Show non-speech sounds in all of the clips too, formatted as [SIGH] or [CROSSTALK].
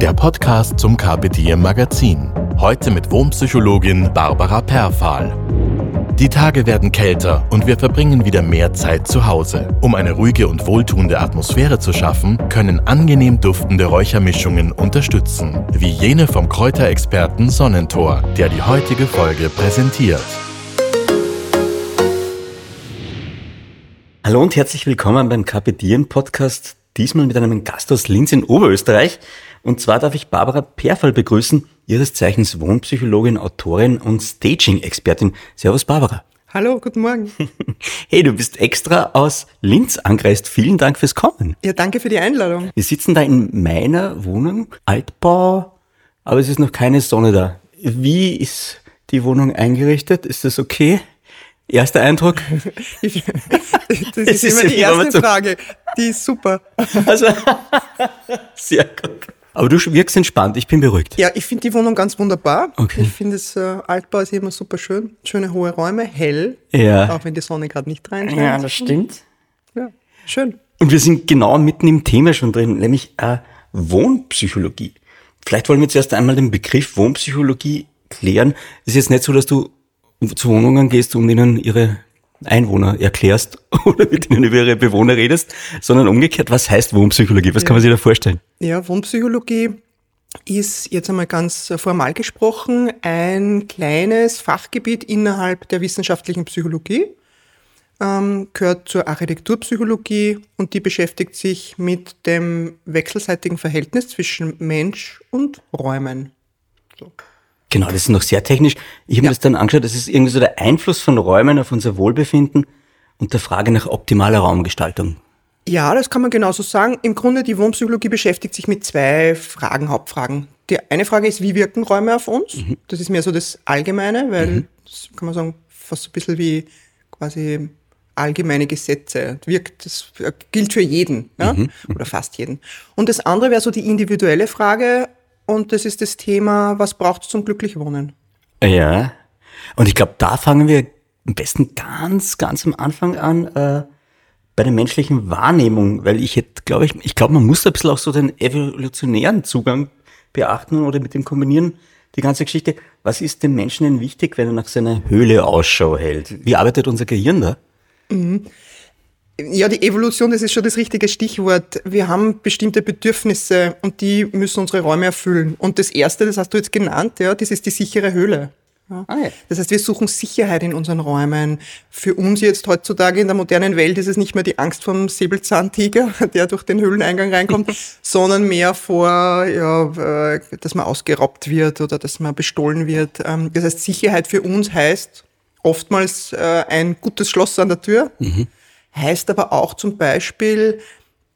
Der Podcast zum Diem Magazin. Heute mit Wohnpsychologin Barbara Perfahl. Die Tage werden kälter und wir verbringen wieder mehr Zeit zu Hause. Um eine ruhige und wohltuende Atmosphäre zu schaffen, können angenehm duftende Räuchermischungen unterstützen, wie jene vom Kräuterexperten Sonnentor, der die heutige Folge präsentiert. Hallo und herzlich willkommen beim Kapitieren Podcast, diesmal mit einem Gast aus Linz in Oberösterreich. Und zwar darf ich Barbara Perfall begrüßen, ihres Zeichens Wohnpsychologin, Autorin und Staging-Expertin. Servus Barbara. Hallo, guten Morgen. [LAUGHS] Hey, du bist extra aus Linz angereist. Vielen Dank fürs Kommen. Ja, danke für die Einladung. Wir sitzen da in meiner Wohnung, Altbau, aber es ist noch keine Sonne da. Wie ist die Wohnung eingerichtet? Ist das okay? Erster Eindruck? [LAUGHS] Ich, [LAUGHS] das ist, ist immer die immer erste so- Frage. Die ist super. Also, sehr gut. Aber du wirkst entspannt, ich bin beruhigt. Ja, ich finde die Wohnung ganz wunderbar. Okay. Ich finde es äh, Altbau ist immer super schön. Schöne hohe Räume, hell. Ja. Auch wenn die Sonne gerade nicht reinscheint. das stimmt. Ja, schön. Und wir sind genau mitten im Thema schon drin, nämlich äh, Wohnpsychologie. Vielleicht wollen wir zuerst einmal den Begriff Wohnpsychologie klären. Es ist jetzt nicht so, dass du zu Wohnungen gehst und ihnen ihre Einwohner erklärst [LAUGHS] oder mit ihnen über ihre Bewohner redest, sondern umgekehrt, was heißt Wohnpsychologie? Was kann man sich da vorstellen? Ja, Wohnpsychologie ist jetzt einmal ganz formal gesprochen ein kleines Fachgebiet innerhalb der wissenschaftlichen Psychologie, ähm, gehört zur Architekturpsychologie und die beschäftigt sich mit dem wechselseitigen Verhältnis zwischen Mensch und Räumen. Genau, das ist noch sehr technisch. Ich habe mir das dann angeschaut, das ist irgendwie so der Einfluss von Räumen auf unser Wohlbefinden und der Frage nach optimaler Raumgestaltung. Ja, das kann man genauso sagen. Im Grunde, die Wohnpsychologie beschäftigt sich mit zwei Fragen, Hauptfragen. Die eine Frage ist, wie wirken Räume auf uns? Das ist mehr so das Allgemeine, weil das kann man sagen, fast so ein bisschen wie quasi allgemeine Gesetze. Wirkt, das gilt für jeden, ja? oder fast jeden. Und das andere wäre so die individuelle Frage, und das ist das Thema, was braucht es zum glücklich Wohnen? Ja. Und ich glaube, da fangen wir am besten ganz, ganz am Anfang an, äh, bei der menschlichen Wahrnehmung, weil ich hätte, glaube ich, ich glaube, man muss da ein bisschen auch so den evolutionären Zugang beachten oder mit dem kombinieren, die ganze Geschichte. Was ist dem Menschen denn wichtig, wenn er nach seiner Höhle Ausschau hält? Wie arbeitet unser Gehirn da? Ja, die Evolution, das ist schon das richtige Stichwort. Wir haben bestimmte Bedürfnisse und die müssen unsere Räume erfüllen. Und das erste, das hast du jetzt genannt, ja, das ist die sichere Höhle. Ja. Ah, ja. Das heißt, wir suchen Sicherheit in unseren Räumen. Für uns jetzt heutzutage in der modernen Welt ist es nicht mehr die Angst vom Säbelzahntiger, [LAUGHS] der durch den Höhleneingang reinkommt, [LAUGHS] sondern mehr vor, ja, äh, dass man ausgeraubt wird oder dass man bestohlen wird. Ähm, Das heißt, Sicherheit für uns heißt oftmals äh, ein gutes Schloss an der Tür. Heißt aber auch zum Beispiel,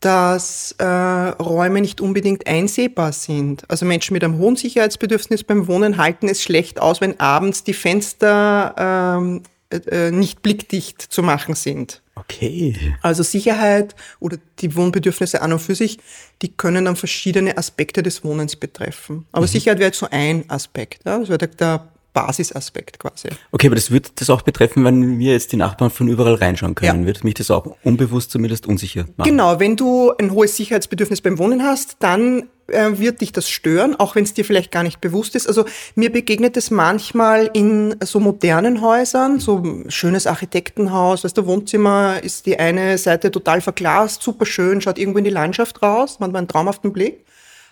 dass äh, Räume nicht unbedingt einsehbar sind. Also Menschen mit einem hohen Sicherheitsbedürfnis beim Wohnen halten es schlecht aus, wenn abends die Fenster ähm, äh, äh, nicht blickdicht zu machen sind. Okay. Also Sicherheit oder die Wohnbedürfnisse an und für sich, die können dann verschiedene Aspekte des Wohnens betreffen. Aber Sicherheit wäre jetzt so ein Aspekt. Ja? Das wäre der, der Basisaspekt quasi. Okay, aber das wird das auch betreffen, wenn wir jetzt die Nachbarn von überall reinschauen können. Ja. Wird mich das auch unbewusst zumindest unsicher machen? Genau, wenn du ein hohes Sicherheitsbedürfnis beim Wohnen hast, dann äh, wird dich das stören, auch wenn es dir vielleicht gar nicht bewusst ist. Also mir begegnet es manchmal in so modernen Häusern, so ein schönes Architektenhaus, weißt du, Wohnzimmer ist die eine Seite total verglast, super schön, schaut irgendwo in die Landschaft raus, man hat einen traumhaften Blick.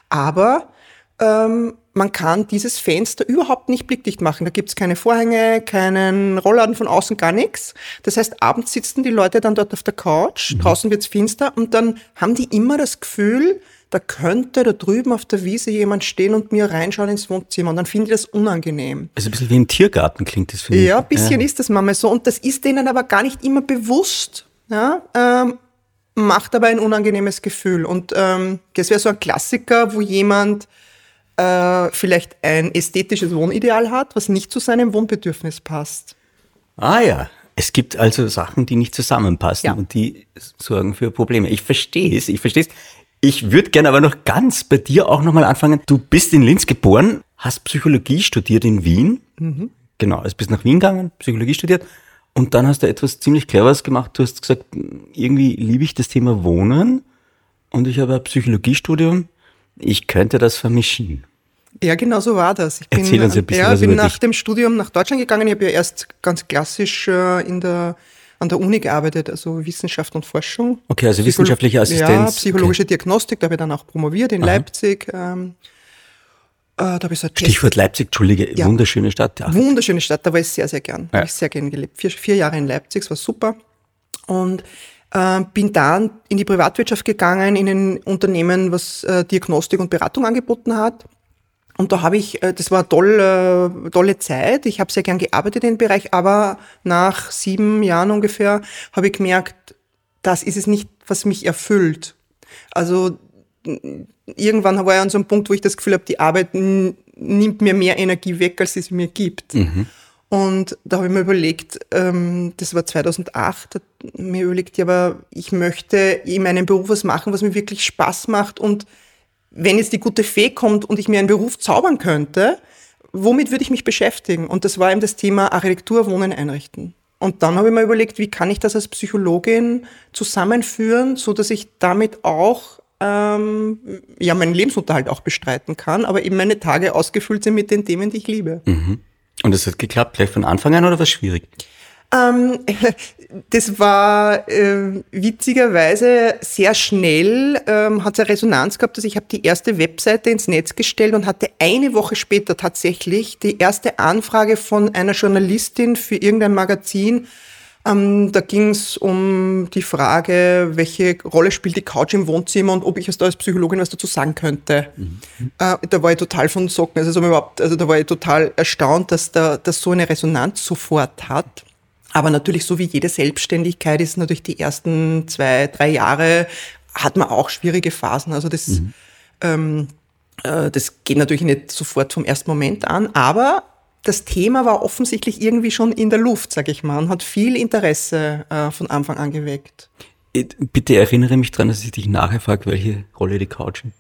Aber ähm, man kann dieses Fenster überhaupt nicht blickdicht machen. Da gibt's keine Vorhänge, keinen Rollladen von außen, gar nichts. Das heißt, abends sitzen die Leute dann dort auf der Couch, draußen wird's finster und dann haben die immer das Gefühl, da könnte da drüben auf der Wiese jemand stehen und mir reinschauen ins Wohnzimmer und dann finde ich das unangenehm. Also ein bisschen wie im Tiergarten klingt das für mich. Ja, ein bisschen ist das manchmal so und das ist denen aber gar nicht immer bewusst. Ja, ähm, macht aber ein unangenehmes Gefühl. Und ähm, das wäre so ein Klassiker, wo jemand äh, vielleicht ein ästhetisches Wohnideal hat, was nicht zu seinem Wohnbedürfnis passt. Ah ja, es gibt also Sachen, die nicht zusammenpassen Ja. und die sorgen für Probleme. Ich verstehe es, ich verstehe es. Ich würde gerne aber noch ganz bei dir auch nochmal anfangen. Du bist in Linz geboren, hast Psychologie studiert in Wien. Genau, also bist nach Wien gegangen, Psychologie studiert. Und dann hast du etwas ziemlich Cleveres gemacht. Du hast gesagt, irgendwie liebe ich das Thema Wohnen und ich habe ein Psychologiestudium. Ich könnte das vermischen. Ja, genau so war das. Ich bin, Erzähl uns ein bisschen ja, was bin nach dich. dem Studium nach Deutschland gegangen. Ich habe ja erst ganz klassisch äh, in der, an der Uni gearbeitet, also Wissenschaft und Forschung. Okay, also Psycholo- wissenschaftliche Assistenz. Ja, psychologische Diagnostik, da habe ich dann auch promoviert in Aha. Leipzig. Ähm, äh, da habe ich so Stichwort Leipzig, Entschuldige, Ja. wunderschöne Stadt. Ja. Wunderschöne Stadt, da war ich sehr, sehr gern. Ja. habe ich sehr gern gelebt. Vier, vier Jahre in Leipzig, es war super. Und äh, bin dann in die Privatwirtschaft gegangen, in ein Unternehmen, was äh, Diagnostik und Beratung angeboten hat. Und da habe ich, äh, das war toll, äh, tolle Zeit. Ich habe sehr gern gearbeitet in dem Bereich, aber nach sieben Jahren ungefähr habe ich gemerkt, das ist es nicht, was mich erfüllt. Also irgendwann war ich an so einem Punkt, wo ich das Gefühl habe, die Arbeit nimmt mir mehr Energie weg, als es mir gibt. Und da habe ich mir überlegt, ähm, das war 2008, da hab ich mir überlegt, ja, aber ich möchte in meinem Beruf was machen, was mir wirklich Spaß macht. Und wenn jetzt die gute Fee kommt und ich mir einen Beruf zaubern könnte, womit würde ich mich beschäftigen? Und das war eben das Thema Architektur, Wohnen, Einrichten. Und dann habe ich mir überlegt, wie kann ich das als Psychologin zusammenführen, so dass ich damit auch ähm, ja meinen Lebensunterhalt auch bestreiten kann, aber eben meine Tage ausgefüllt sind mit den Themen, die ich liebe. Und das hat geklappt, gleich von Anfang an oder war es schwierig? Ähm, [LAUGHS] das war äh, witzigerweise sehr schnell, ähm, hat es eine Resonanz gehabt, dass ich habe die erste Webseite ins Netz gestellt und hatte eine Woche später tatsächlich die erste Anfrage von einer Journalistin für irgendein Magazin. Ähm, da ging es um die Frage, welche Rolle spielt die Couch im Wohnzimmer und ob ich da als Psychologin was dazu sagen könnte. Äh, da war ich total von Socken. Also, so überhaupt, also da war ich total erstaunt, dass da dass so eine Resonanz sofort hat. Aber natürlich, so wie jede Selbstständigkeit ist natürlich die ersten zwei, drei Jahre hat man auch schwierige Phasen. Also das, ähm, äh, das geht natürlich nicht sofort vom ersten Moment an, aber das Thema war offensichtlich irgendwie schon in der Luft, sag ich mal, und hat viel Interesse äh, von Anfang an geweckt. Äh, Bitte erinnere mich dran, dass ich dich nachher frage, welche Rolle die Couch hat.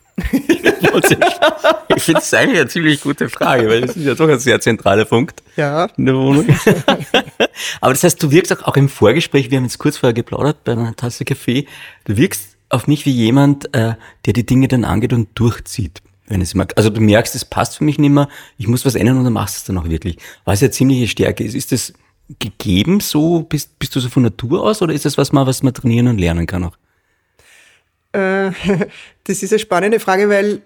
Ich finde es eigentlich eine ziemlich gute Frage, weil das ist ja doch ein sehr zentraler Punkt Ja. in der Wohnung. [LAUGHS] Aber das heißt, du wirkst auch, auch im Vorgespräch, wir haben jetzt kurz vorher geplaudert bei einer Tasse Kaffee, du wirkst auf mich wie jemand, äh, der die Dinge dann angeht und durchzieht. Wenn es mag. Also du merkst, es passt für mich nicht mehr, ich muss was ändern und dann machst du es dann auch wirklich. Was ja ziemliche Stärke ist. Ist das gegeben so? Bist, bist du so von Natur aus oder ist das was, mal, was man trainieren und lernen kann auch? Äh, [LAUGHS] das ist eine spannende Frage, weil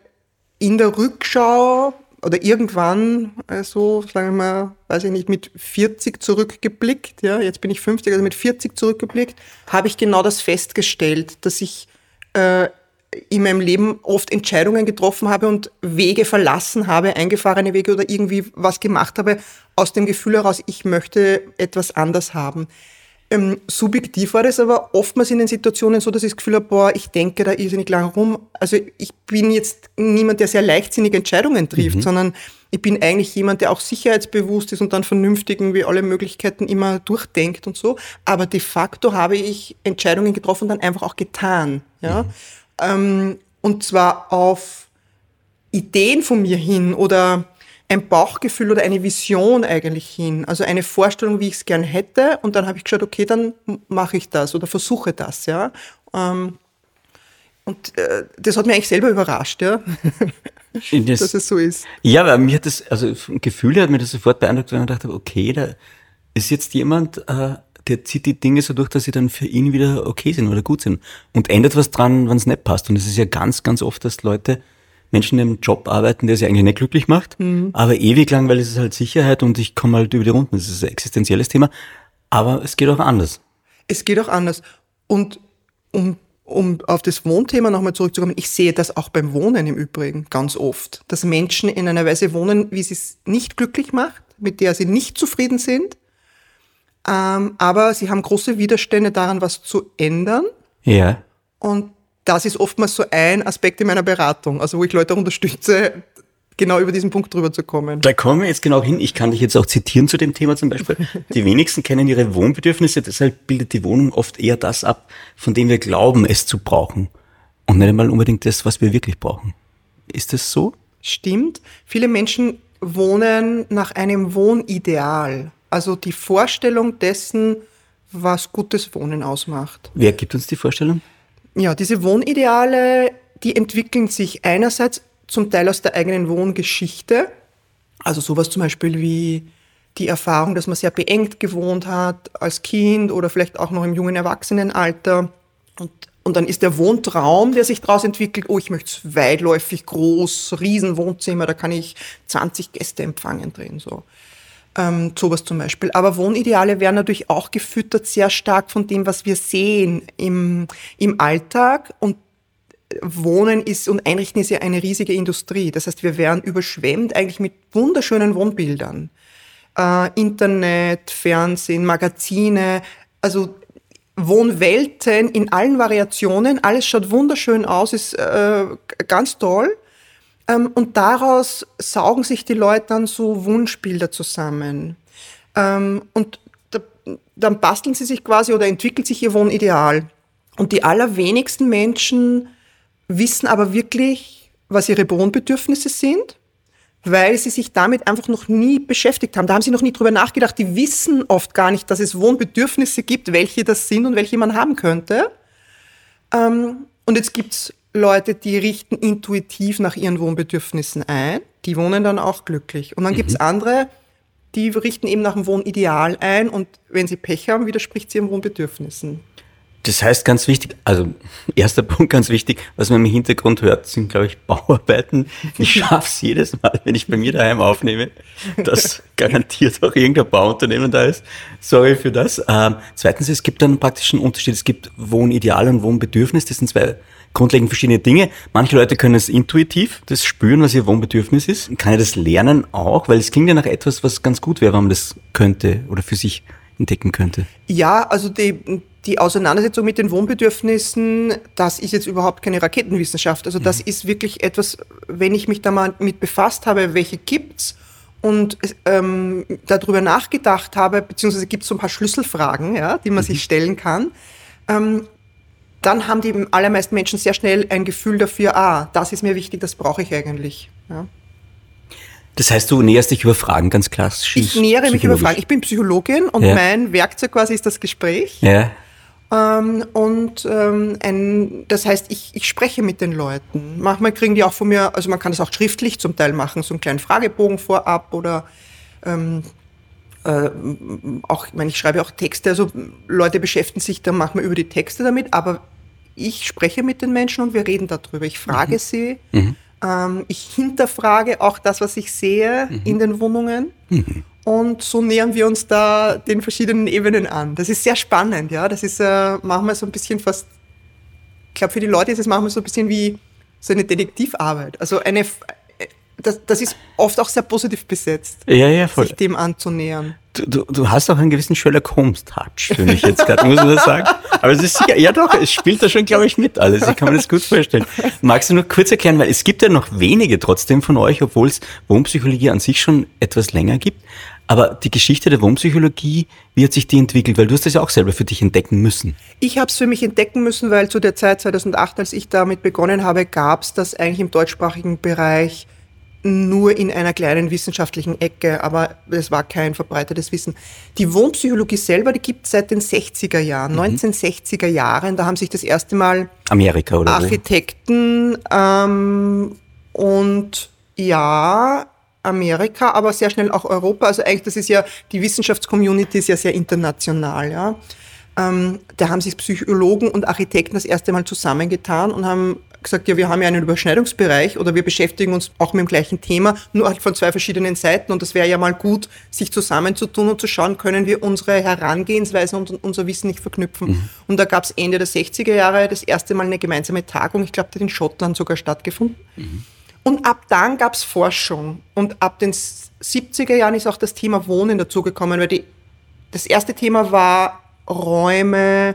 in der Rückschau oder irgendwann, also sagen wir mal, weiß ich nicht, mit 40 zurückgeblickt, ja, jetzt bin ich 50, also mit 40 zurückgeblickt, habe ich genau das festgestellt, dass ich äh, in meinem Leben oft Entscheidungen getroffen habe und Wege verlassen habe, eingefahrene Wege oder irgendwie was gemacht habe, aus dem Gefühl heraus, ich möchte etwas anders haben. Ähm, subjektiv war das aber oftmals in den Situationen so, dass ich das Gefühl habe, boah, ich denke da irrsinnig lang rum. Also ich bin jetzt niemand, der sehr leichtsinnige Entscheidungen trifft, sondern ich bin eigentlich jemand, der auch sicherheitsbewusst ist und dann vernünftig irgendwie alle Möglichkeiten immer durchdenkt und so. Aber de facto habe ich Entscheidungen getroffen und dann einfach auch getan. Ja? Ähm, und zwar auf Ideen von mir hin oder ein Bauchgefühl oder eine Vision eigentlich hin. Also eine Vorstellung, wie ich es gern hätte. Und dann habe ich geschaut, okay, dann mache ich das oder versuche das, ja. Ähm, und äh, das hat mich eigentlich selber überrascht, ja, Das, [LAUGHS] dass es so ist. ja, aber mir hat das, also vom Gefühl her hat mir das sofort beeindruckt, weil ich dachte, okay, da ist jetzt jemand, äh, der zieht die Dinge so durch, dass sie dann für ihn wieder okay sind oder gut sind und ändert was dran, wenn es nicht passt. Und es ist ja ganz, ganz oft, dass Leute Menschen in einem Job arbeiten, der sie eigentlich nicht glücklich macht, aber ewig lang, weil es ist halt Sicherheit und ich komme halt über die Runden. Das ist ein existenzielles Thema, aber es geht auch anders. Es geht auch anders. Und um, um auf das Wohnthema nochmal zurückzukommen, ich sehe das auch beim Wohnen im Übrigen ganz oft, dass Menschen in einer Weise wohnen, wie sie es nicht glücklich macht, mit der sie nicht zufrieden sind, ähm, aber sie haben große Widerstände daran, was zu ändern. Ja. Und das ist oftmals so ein Aspekt in meiner Beratung, also wo ich Leute unterstütze, genau über diesen Punkt drüber zu kommen. Da kommen wir jetzt genau hin. Ich kann dich jetzt auch zitieren zu dem Thema zum Beispiel. [LAUGHS] Die wenigsten kennen ihre Wohnbedürfnisse, deshalb bildet die Wohnung oft eher das ab, von dem wir glauben, es zu brauchen. Und nicht einmal unbedingt das, was wir wirklich brauchen. Ist das so? Stimmt. Viele Menschen wohnen nach einem Wohnideal. Also die Vorstellung dessen, was gutes Wohnen ausmacht. Wer gibt uns die Vorstellung? Ja, diese Wohnideale, die entwickeln sich einerseits zum Teil aus der eigenen Wohngeschichte. Also sowas zum Beispiel wie die Erfahrung, dass man sehr beengt gewohnt hat als Kind oder vielleicht auch noch im jungen Erwachsenenalter. Und, und dann ist der Wohntraum, der sich daraus entwickelt, oh, ich möchte es weitläufig, groß, Riesenwohnzimmer, da kann ich 20 Gäste empfangen drin. So. Ähm, sowas zum Beispiel. Aber Wohnideale werden natürlich auch gefüttert sehr stark von dem, was wir sehen im, im Alltag. Und Wohnen ist und Einrichten ist ja eine riesige Industrie. Das heißt, wir werden überschwemmt eigentlich mit wunderschönen Wohnbildern. Äh, Internet, Fernsehen, Magazine, also Wohnwelten in allen Variationen. Alles schaut wunderschön aus, ist äh, ganz toll. Ähm, und daraus saugen sich die Leute dann so Wunschbilder zusammen. Ähm, und da, dann basteln sie sich quasi oder entwickelt sich ihr Wohnideal. Und die allerwenigsten Menschen wissen aber wirklich, was ihre Wohnbedürfnisse sind, weil sie sich damit einfach noch nie beschäftigt haben. Da haben sie noch nie drüber nachgedacht. Die wissen oft gar nicht, dass es Wohnbedürfnisse gibt, welche das sind und welche man haben könnte. Ähm, und jetzt gibt's Leute, die richten intuitiv nach ihren Wohnbedürfnissen ein. Die wohnen dann auch glücklich. Und dann mhm. gibt's andere, die richten eben nach dem Wohnideal ein und wenn sie Pech haben, widerspricht sie ihren Wohnbedürfnissen. Das heißt ganz wichtig, also [LAUGHS] erster Punkt ganz wichtig, was man im Hintergrund hört, sind, glaube ich, Bauarbeiten. Ich [LAUGHS] schaffe es jedes Mal, wenn ich bei mir daheim aufnehme, dass [LAUGHS] garantiert auch irgendein Bauunternehmen da ist. Sorry für das. Ähm, zweitens, es gibt dann praktisch einen Unterschied. Es gibt Wohnideal und Wohnbedürfnis. Das sind zwei grundlegend verschiedene Dinge. Manche Leute können es intuitiv, das spüren, was ihr Wohnbedürfnis ist. Kann ich das lernen auch? Weil es klingt ja nach etwas, was ganz gut wäre, wenn man das könnte oder für sich entdecken könnte. Ja, also die, die Auseinandersetzung mit den Wohnbedürfnissen, das ist jetzt überhaupt keine Raketenwissenschaft. Also das mhm. ist wirklich etwas, wenn ich mich da mal mit befasst habe, welche gibt's und ähm, darüber nachgedacht habe, beziehungsweise gibt es so ein paar Schlüsselfragen, ja, die man mhm. sich stellen kann, ähm, dann haben die allermeisten Menschen sehr schnell ein Gefühl dafür, ah, das ist mir wichtig, das brauche ich eigentlich. Ja. Das heißt, du näherst dich über Fragen ganz klassisch. Ich nähere mich über Fragen. Ich bin Psychologin und ja. mein Werkzeug quasi ist das Gespräch. Ja. Ähm, und ähm, ein, das heißt, ich, ich spreche mit den Leuten. Manchmal kriegen die auch von mir, also man kann das auch schriftlich zum Teil machen, so einen kleinen Fragebogen vorab oder ähm, äh, auch, ich meine, ich schreibe auch Texte, also Leute beschäftigen sich dann manchmal über die Texte damit, aber ich spreche mit den Menschen und wir reden darüber. Ich frage mhm. sie. Mhm. Ähm, ich hinterfrage auch das, was ich sehe mhm. in den Wohnungen. Mhm. Und so nähern wir uns da den verschiedenen Ebenen an. Das ist sehr spannend, ja. Das ist äh, manchmal so ein bisschen fast, ich glaube, für die Leute ist es manchmal so ein bisschen wie so eine Detektivarbeit. Also eine, das, das ist oft auch sehr positiv besetzt, ja, ja, sich dem anzunähern. Du, du, hast auch einen gewissen Sherlock Holmes-Touch, finde ich jetzt gerade, muss man sagen. Aber es ist sicher, ja doch, es spielt da schon, glaube ich, mit alles. Ich kann mir das gut vorstellen. Magst du nur kurz erklären, weil es gibt ja noch wenige trotzdem von euch, obwohl es Wohnpsychologie an sich schon etwas länger gibt. Aber die Geschichte der Wohnpsychologie, wie hat sich die entwickelt? Weil du hast das ja auch selber für dich entdecken müssen. Ich habe es für mich entdecken müssen, weil zu der Zeit 2008, als ich damit begonnen habe, gab es das eigentlich im deutschsprachigen Bereich nur in einer kleinen wissenschaftlichen Ecke, aber es war kein verbreitetes Wissen. Die Wohnpsychologie selber, die gibt es seit den 60er Jahren, mhm. 1960er Jahren. Da haben sich das erste Mal Amerika oder Architekten ähm, und ja, Amerika, aber sehr schnell auch Europa. Also eigentlich, das ist ja, die Wissenschaftscommunity ist ja sehr international, ja. Ähm, da haben sich Psychologen und Architekten das erste Mal zusammengetan und haben gesagt, ja, wir haben ja einen Überschneidungsbereich oder wir beschäftigen uns auch mit dem gleichen Thema, nur halt von zwei verschiedenen Seiten. Und das wäre ja mal gut, sich zusammenzutun und zu schauen, können wir unsere Herangehensweise und unser Wissen nicht verknüpfen. Mhm. Und da gab es Ende der 60er Jahre das erste Mal eine gemeinsame Tagung, ich glaube, die hat in Schottland sogar stattgefunden. Mhm. Und ab dann gab es Forschung. Und ab den 70er Jahren ist auch das Thema Wohnen dazugekommen, weil die, das erste Thema war Räume,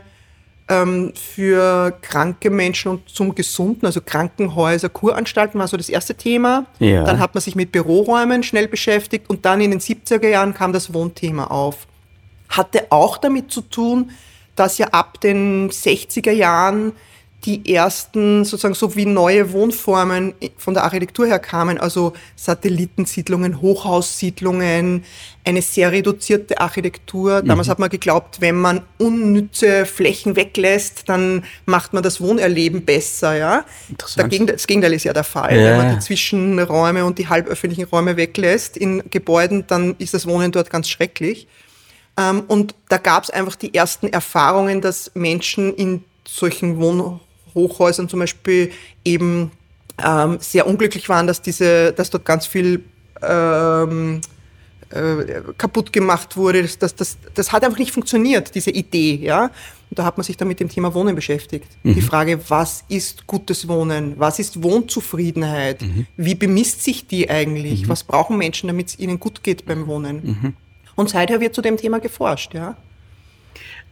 ähm, für kranke Menschen und zum Gesunden, also Krankenhäuser, Kuranstalten war so das erste Thema. Ja. Dann hat man sich mit Büroräumen schnell beschäftigt und dann in den 70er Jahren kam das Wohnthema auf. Hatte auch damit zu tun, dass ja ab den 60er Jahren die ersten sozusagen so wie neue Wohnformen von der Architektur her kamen, also Satellitensiedlungen, Hochhaussiedlungen, eine sehr reduzierte Architektur. Damals Mhm. hat man geglaubt, wenn man unnütze Flächen weglässt, dann macht man das Wohnerleben besser, ja. Dagegen, das Gegenteil ist ja der Fall. Ja. Wenn man die Zwischenräume und die halböffentlichen Räume weglässt in Gebäuden, dann ist das Wohnen dort ganz schrecklich. Ähm, und da gab es einfach die ersten Erfahrungen, dass Menschen in solchen Wohnhochhäusern zum Beispiel eben ähm, sehr unglücklich waren, dass diese, dass dort ganz viel ähm, äh, kaputt gemacht wurde. Das, das, das, das hat einfach nicht funktioniert, diese Idee, ja. Und da hat man sich dann mit dem Thema Wohnen beschäftigt. Die Frage, was ist gutes Wohnen? Was ist Wohnzufriedenheit? Wie bemisst sich die eigentlich? Was brauchen Menschen, damit es ihnen gut geht beim Wohnen? Und seither wird zu dem Thema geforscht, ja.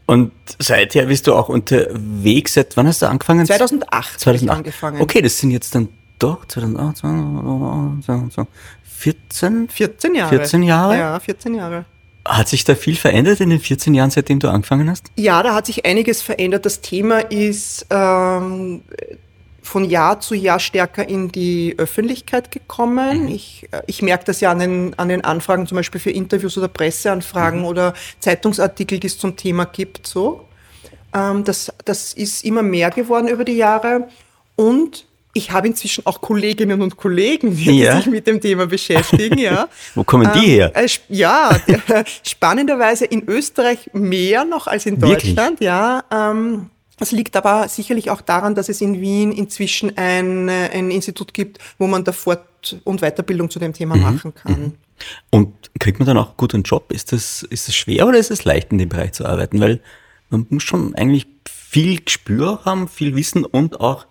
Und seither bist du auch unterwegs. Seit wann hast du angefangen? 2008 habe ich 2008. angefangen. Okay, das sind jetzt dann doch 2008, 2008, 14? 14 Jahre. 14 Jahre? Ja, 14 Jahre. Hat sich da viel verändert in den 14 Jahren, seitdem du angefangen hast? Ja, da hat sich einiges verändert. Das Thema ist ähm, von Jahr zu Jahr stärker in die Öffentlichkeit gekommen. Ich, äh, ich merke das ja an den, an den Anfragen, zum Beispiel für Interviews oder Presseanfragen oder Zeitungsartikel, die es zum Thema gibt. So. Ähm, das, das ist immer mehr geworden über die Jahre. Und ich habe inzwischen auch Kolleginnen und Kollegen, die Ja. sich mit dem Thema beschäftigen. Ja. [LAUGHS] Wo kommen die her? Äh, sp- ja, der, [LAUGHS] spannenderweise in Österreich mehr noch als in Wirklich? Deutschland. Ja, ähm, das liegt aber sicherlich auch daran, dass es in Wien inzwischen ein, äh, ein Institut gibt, wo man da Fort- und Weiterbildung zu dem Thema Mhm. machen kann. Und kriegt man dann auch gut einen Job? Ist das, ist das schwer oder ist es leicht, in dem Bereich zu arbeiten? Weil man muss schon eigentlich viel Gespür haben, viel Wissen und auch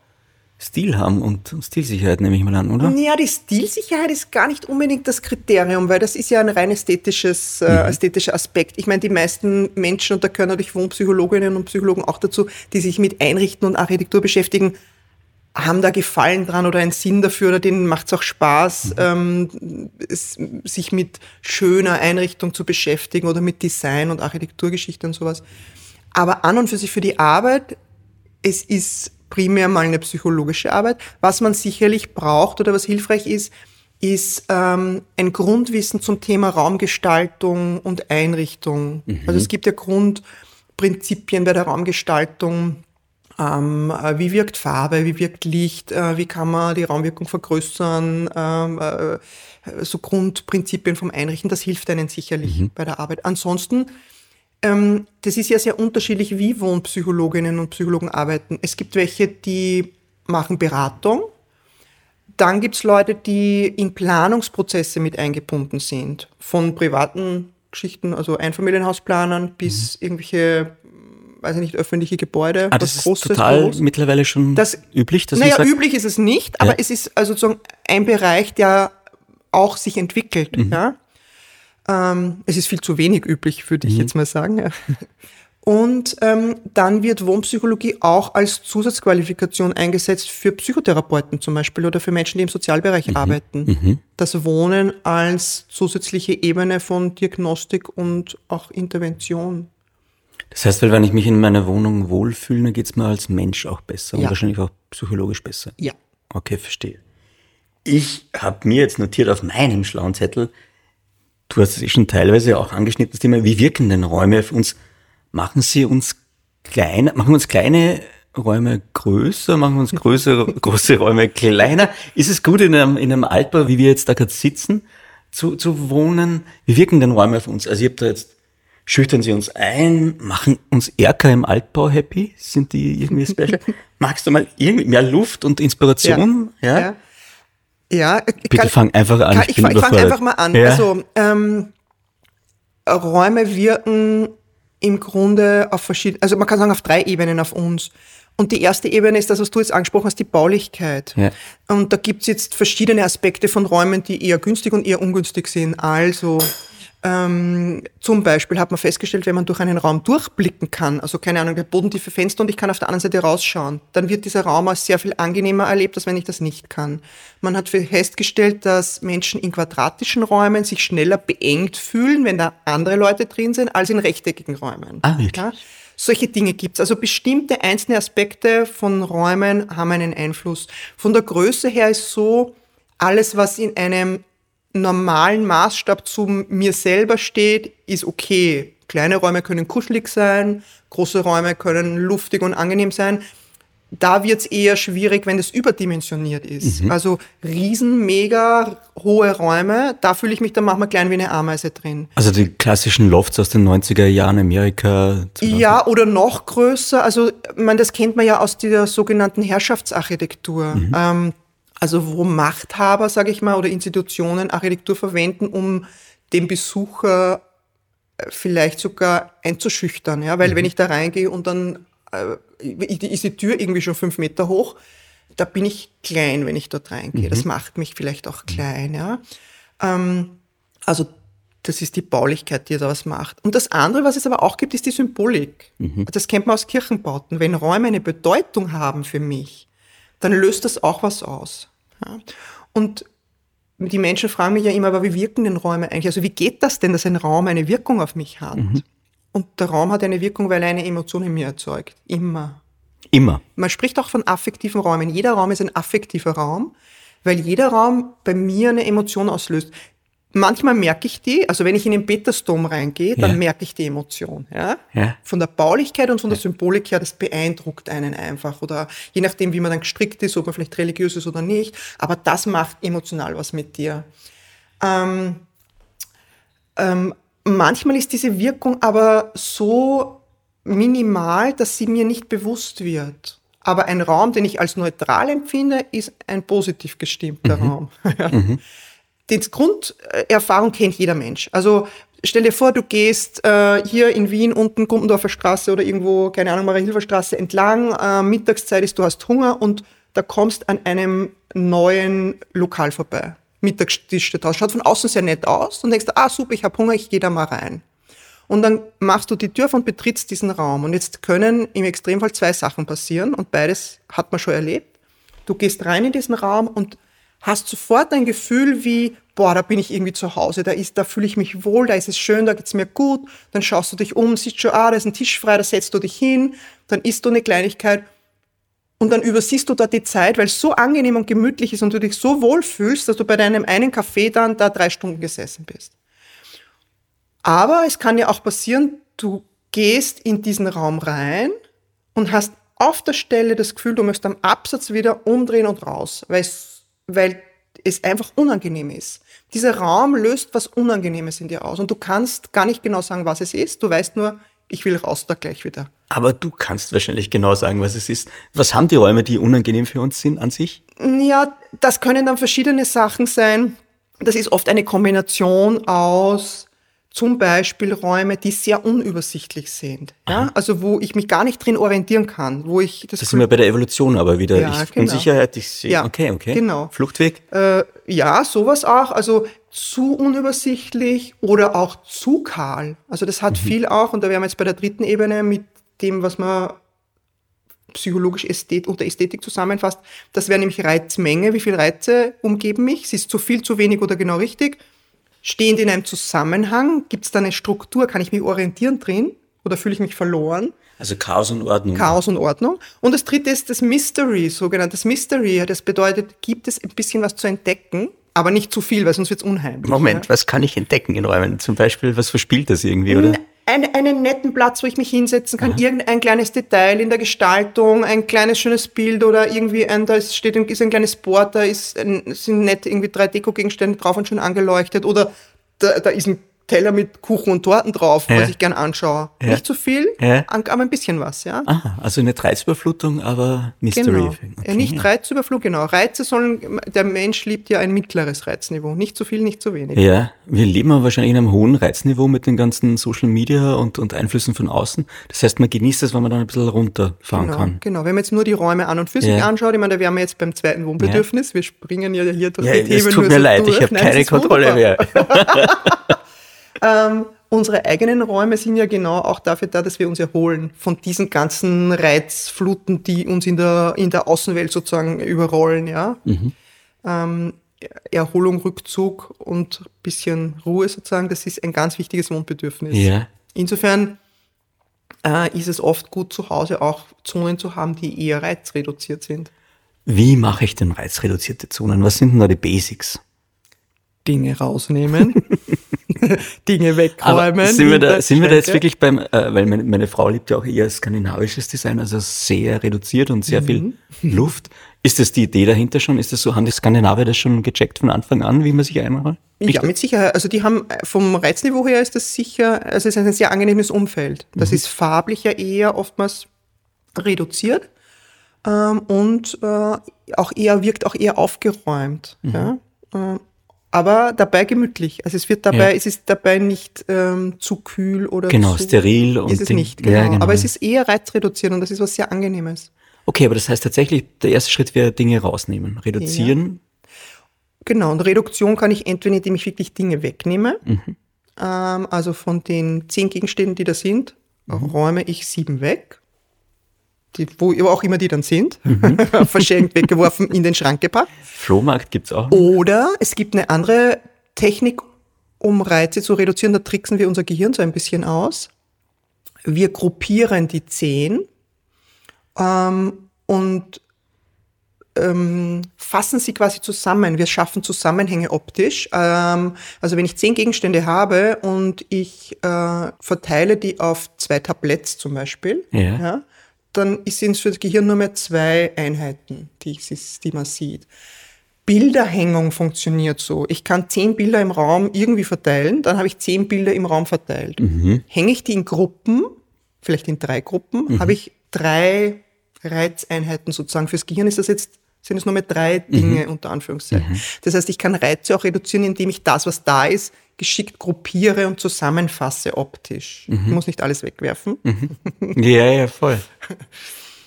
Stil haben und Stilsicherheit, nehme ich mal an, oder? Ja, die Stilsicherheit ist gar nicht unbedingt das Kriterium, weil das ist ja ein rein ästhetisches, äh, ästhetischer Aspekt. Ich meine, die meisten Menschen, und da gehören natürlich Wohnpsychologinnen und Psychologen auch dazu, die sich mit Einrichten und Architektur beschäftigen, haben da Gefallen dran oder einen Sinn dafür oder denen macht es auch Spaß, ähm, es, sich mit schöner Einrichtung zu beschäftigen oder mit Design und Architekturgeschichte und sowas. Aber an und für sich für die Arbeit, es ist primär mal eine psychologische Arbeit. Was man sicherlich braucht oder was hilfreich ist, ist ähm, ein Grundwissen zum Thema Raumgestaltung und Einrichtung. Also es gibt ja Grundprinzipien bei der Raumgestaltung. Ähm, äh, wie wirkt Farbe, wie wirkt Licht, äh, wie kann man die Raumwirkung vergrößern, ähm, äh, so Grundprinzipien vom Einrichten, das hilft einem sicherlich bei der Arbeit. Ansonsten ähm, das ist ja sehr unterschiedlich, wie Wohnpsychologinnen und Psychologen arbeiten. Es gibt welche, die machen Beratung. Dann gibt's Leute, die in Planungsprozesse mit eingebunden sind. Von privaten Geschichten, also Einfamilienhausplanern bis irgendwelche, weiß ich nicht, öffentliche Gebäude. Ah, was das ist total Büros. mittlerweile schon Das- üblich, dass Naja, sagt, üblich ist es nicht, aber Ja. es ist also sozusagen ein Bereich, der auch sich entwickelt. Mhm. Ja? Ähm, es ist viel zu wenig üblich, würde ich Mhm. jetzt mal sagen. Und ähm, dann wird Wohnpsychologie auch als Zusatzqualifikation eingesetzt für Psychotherapeuten zum Beispiel oder für Menschen, die im Sozialbereich Mhm. arbeiten. Das Wohnen als zusätzliche Ebene von Diagnostik und auch Intervention. Das heißt, weil wenn ich mich in meiner Wohnung wohlfühle, dann geht's mir als Mensch auch besser und Ja. wahrscheinlich auch psychologisch besser. Ja. Okay, verstehe. Ich habe mir jetzt notiert auf meinem schlauen Zettel, du hast es eh schon teilweise auch angeschnitten, das Thema, wie wirken denn Räume auf uns? Machen sie uns kleiner, machen uns kleine Räume größer, machen uns größere, [LAUGHS] große Räume kleiner? Ist es gut in einem, in einem Altbau, wie wir jetzt da gerade sitzen, zu, zu wohnen? Wie wirken denn Räume auf uns? Also ich habe da jetzt, schüchtern sie uns ein, machen uns Erker im Altbau happy? Sind die irgendwie special? [LAUGHS] Magst du mal irgendwie mehr Luft und Inspiration? Ja. Ja. Ja, Bitte fang einfach an. Kann, ich ich fang- ich fange überfordert. einfach mal an. Ja. Also ähm, Räume wirken im Grunde auf verschiedene, also man kann sagen auf drei Ebenen auf uns. Und die erste Ebene ist das, was du jetzt angesprochen hast, die Baulichkeit. Ja. Und da gibt's jetzt verschiedene Aspekte von Räumen, die eher günstig und eher ungünstig sind. Also Ähm, zum Beispiel hat man festgestellt, wenn man durch einen Raum durchblicken kann, also keine Ahnung, der bodentiefe Fenster und ich kann auf der anderen Seite rausschauen, dann wird dieser Raum als sehr viel angenehmer erlebt, als wenn ich das nicht kann. Man hat festgestellt, dass Menschen in quadratischen Räumen sich schneller beengt fühlen, wenn da andere Leute drin sind, als in rechteckigen Räumen. Ah, wirklich? Ja? Solche Dinge gibt's. Also bestimmte einzelne Aspekte von Räumen haben einen Einfluss. Von der Größe her ist so, alles, was in einem normalen Maßstab zu mir selber steht, ist okay. Kleine Räume können kuschelig sein, große Räume können luftig und angenehm sein. Da wird's eher schwierig, wenn es überdimensioniert ist. Also riesen, mega hohe Räume, da fühle ich mich dann manchmal klein wie eine Ameise drin. Also die klassischen Lofts aus den 90er Jahren Amerika. Ja, oder noch größer. Also, man, das kennt man ja aus der sogenannten Herrschaftsarchitektur. Ähm, also, wo Machthaber, sage ich mal, oder Institutionen Architektur verwenden, um den Besucher äh, vielleicht sogar einzuschüchtern. Ja? Weil wenn ich da reingehe und dann äh, ist die Tür irgendwie schon fünf Meter hoch, da bin ich klein, wenn ich dort reingehe. Das macht mich vielleicht auch klein. Ja? Ähm, also das ist die Baulichkeit, die da was macht. Und das andere, was es aber auch gibt, ist die Symbolik. Das kennt man aus Kirchenbauten. Wenn Räume eine Bedeutung haben für mich, dann löst das auch was aus. Ja? Und die Menschen fragen mich ja immer, aber wie wirken denn Räume eigentlich? Also wie geht das denn, dass ein Raum eine Wirkung auf mich hat? Und der Raum hat eine Wirkung, weil er eine Emotion in mir erzeugt. Immer. Immer. Man spricht auch von affektiven Räumen. Jeder Raum ist ein affektiver Raum, weil jeder Raum bei mir eine Emotion auslöst. Manchmal merke ich die, also wenn ich in den Petersdom reingehe, dann Ja. merke ich die Emotion. Ja? Ja. Von der Baulichkeit und von der Symbolik her, das beeindruckt einen einfach. Oder je nachdem, wie man dann gestrickt ist, ob man vielleicht religiös ist oder nicht. Aber das macht emotional was mit dir. Ähm, ähm, manchmal ist diese Wirkung aber so minimal, dass sie mir nicht bewusst wird. Aber ein Raum, den ich als neutral empfinde, ist ein positiv gestimmter Raum. [LAUGHS] Ja. Die Grunderfahrung kennt jeder Mensch. Also stell dir vor, du gehst äh, hier in Wien unten Gumpendorfer Straße oder irgendwo, keine Ahnung, Mariahilfer Straße entlang, äh, Mittagszeit ist, du hast Hunger und da kommst an einem neuen Lokal vorbei. Mittagstisch steht draußen. Schaut von außen sehr nett aus und denkst, ah super, ich habe Hunger, ich gehe da mal rein. Und dann machst du die Tür und betrittst diesen Raum. Und jetzt können im Extremfall zwei Sachen passieren und beides hat man schon erlebt. Du gehst rein in diesen Raum und hast sofort ein Gefühl wie, boah, da bin ich irgendwie zu Hause, da ist, da fühle ich mich wohl, da ist es schön, da geht's mir gut. Dann schaust du dich um, siehst schon, ah, da ist ein Tisch frei, da setzt du dich hin, dann isst du eine Kleinigkeit und dann übersiehst du da die Zeit, weil es so angenehm und gemütlich ist und du dich so wohl fühlst, dass du bei deinem einen Kaffee dann da drei Stunden gesessen bist. Aber es kann ja auch passieren, du gehst in diesen Raum rein und hast auf der Stelle das Gefühl, du möchtest am Absatz wieder umdrehen und raus, weil es, weil es einfach unangenehm ist. Dieser Raum löst was Unangenehmes in dir aus und du kannst gar nicht genau sagen, was es ist. Du weißt nur, ich will raus da gleich wieder. Aber du kannst wahrscheinlich genau sagen, was es ist. Was haben die Räume, die unangenehm für uns sind an sich? Ja, das können dann verschiedene Sachen sein. Das ist oft eine Kombination aus zum Beispiel Räume, die sehr unübersichtlich sind. Ja? Also wo ich mich gar nicht drin orientieren kann, wo ich das, Das sind wir bei der Evolution aber wieder. Ja, ich, genau. Unsicherheit, ich sehe. Ja, okay, okay. genau. Fluchtweg? äh, ja, sowas auch. Also zu unübersichtlich oder auch zu kahl. Also das hat viel auch, und da wären wir jetzt bei der dritten Ebene mit dem, was man psychologisch Ästhet unter Ästhetik zusammenfasst. Das wäre nämlich Reizmenge. Wie viele Reize umgeben mich? Sie ist zu viel, zu wenig oder genau richtig? Stehen die in einem Zusammenhang? Gibt es da eine Struktur? Kann ich mich orientieren drin? Oder fühle ich mich verloren? Also Chaos und Ordnung. Chaos und Ordnung. Und das dritte ist das Mystery, sogenanntes Mystery. Das bedeutet, gibt es ein bisschen was zu entdecken, aber nicht zu viel, weil sonst wird es unheimlich. Moment, Ja. was kann ich entdecken in Räumen? Zum Beispiel, was verspielt das irgendwie, oder? Ein, einen netten Platz, wo ich mich hinsetzen kann, irgendein kleines Detail in der Gestaltung, ein kleines schönes Bild oder irgendwie ein, da ist, steht ein, ist ein kleines Board, da ist ein, sind nett irgendwie drei Deko-Gegenstände drauf und schon angeleuchtet oder da, da ist ein Teller mit Kuchen und Torten drauf, Ja. was ich gern anschaue. Ja. Nicht zu viel, Ja. aber ein bisschen was, ja. Aha, also eine Reizüberflutung, aber Mystery. Genau. Okay, nicht ja. Reizüberflug, genau. Reize sollen, der Mensch liebt ja ein mittleres Reizniveau. Nicht zu viel, nicht zu wenig. Ja, wir leben aber wahrscheinlich in einem hohen Reizniveau mit den ganzen Social Media und, und Einflüssen von außen. Das heißt, man genießt es, wenn man dann ein bisschen runterfahren Genau, kann. genau. Wenn man jetzt nur die Räume an und für sich anschaut, ich meine, da wären wir jetzt beim zweiten Wohnbedürfnis. Wir springen ja hier durch Ja, die es Themen tut nur mir leid, durch. ich habe keine es Kontrolle mehr. [LAUGHS] ähm, unsere eigenen Räume sind ja genau auch dafür da, dass wir uns erholen von diesen ganzen Reizfluten, die uns in der, in der Außenwelt sozusagen überrollen, ja. Ähm, Erholung, Rückzug und bisschen Ruhe sozusagen, das ist ein ganz wichtiges Wohnbedürfnis. Ja. Insofern äh, ist es oft gut, zu Hause auch Zonen zu haben, die eher reizreduziert sind. Wie mache ich denn reizreduzierte Zonen? Was sind denn da die Basics? Dinge rausnehmen, [LAUGHS] [LAUGHS] Dinge Aber wegräumen. sind wir da, sind wir da jetzt wirklich beim, äh, weil meine, meine Frau liebt ja auch eher skandinavisches Design, also sehr reduziert und sehr viel Luft. Ist das die Idee dahinter schon? Ist das so, haben die Skandinavier das schon gecheckt von Anfang an, wie man sich einmacht? Ja, mit Sicherheit. Also die haben äh, vom Reizniveau her ist das sicher, also es ist ein sehr angenehmes Umfeld. Das ist farblich ja eher oftmals reduziert ähm, und äh, auch eher wirkt auch eher aufgeräumt. Ja? Aber dabei gemütlich. Also es wird dabei, Ja. es ist dabei nicht ähm, zu kühl oder Genau, zu, steril und ist es Ding- nicht. Genau. Ja, genau. Aber es ist eher reizreduziert und das ist was sehr angenehmes. Okay, aber das heißt tatsächlich, der erste Schritt wäre Dinge rausnehmen, reduzieren. Genau, und Reduktion kann ich entweder, indem ich wirklich Dinge wegnehme, ähm, also von den zehn Gegenständen, die da sind, räume ich sieben weg, die, wo auch immer die dann sind, [LAUGHS] verschenkt, weggeworfen, in den Schrank gepackt. Flohmarkt gibt's auch. Oder es gibt eine andere Technik, um Reize zu reduzieren, da tricksen wir unser Gehirn so ein bisschen aus. Wir gruppieren die zehn ähm, und ähm, fassen sie quasi zusammen. Wir schaffen Zusammenhänge optisch. Ähm, also wenn ich zehn Gegenstände habe und ich äh, verteile die auf zwei Tabletts zum Beispiel, Ja. Dann sind es für das Gehirn nur mehr zwei Einheiten, die, die man sieht. Bilderhängung funktioniert so. Ich kann zehn Bilder im Raum irgendwie verteilen, dann habe ich zehn Bilder im Raum verteilt. Hänge ich die in Gruppen, vielleicht in drei Gruppen, habe ich drei Reizeinheiten sozusagen. Fürs Gehirn ist das jetzt, sind es nur mehr drei Dinge unter Anführungszeichen. Das heißt, ich kann Reize auch reduzieren, indem ich das, was da ist, geschickt gruppiere und zusammenfasse optisch. Ich muss nicht alles wegwerfen. Ja, ja, voll.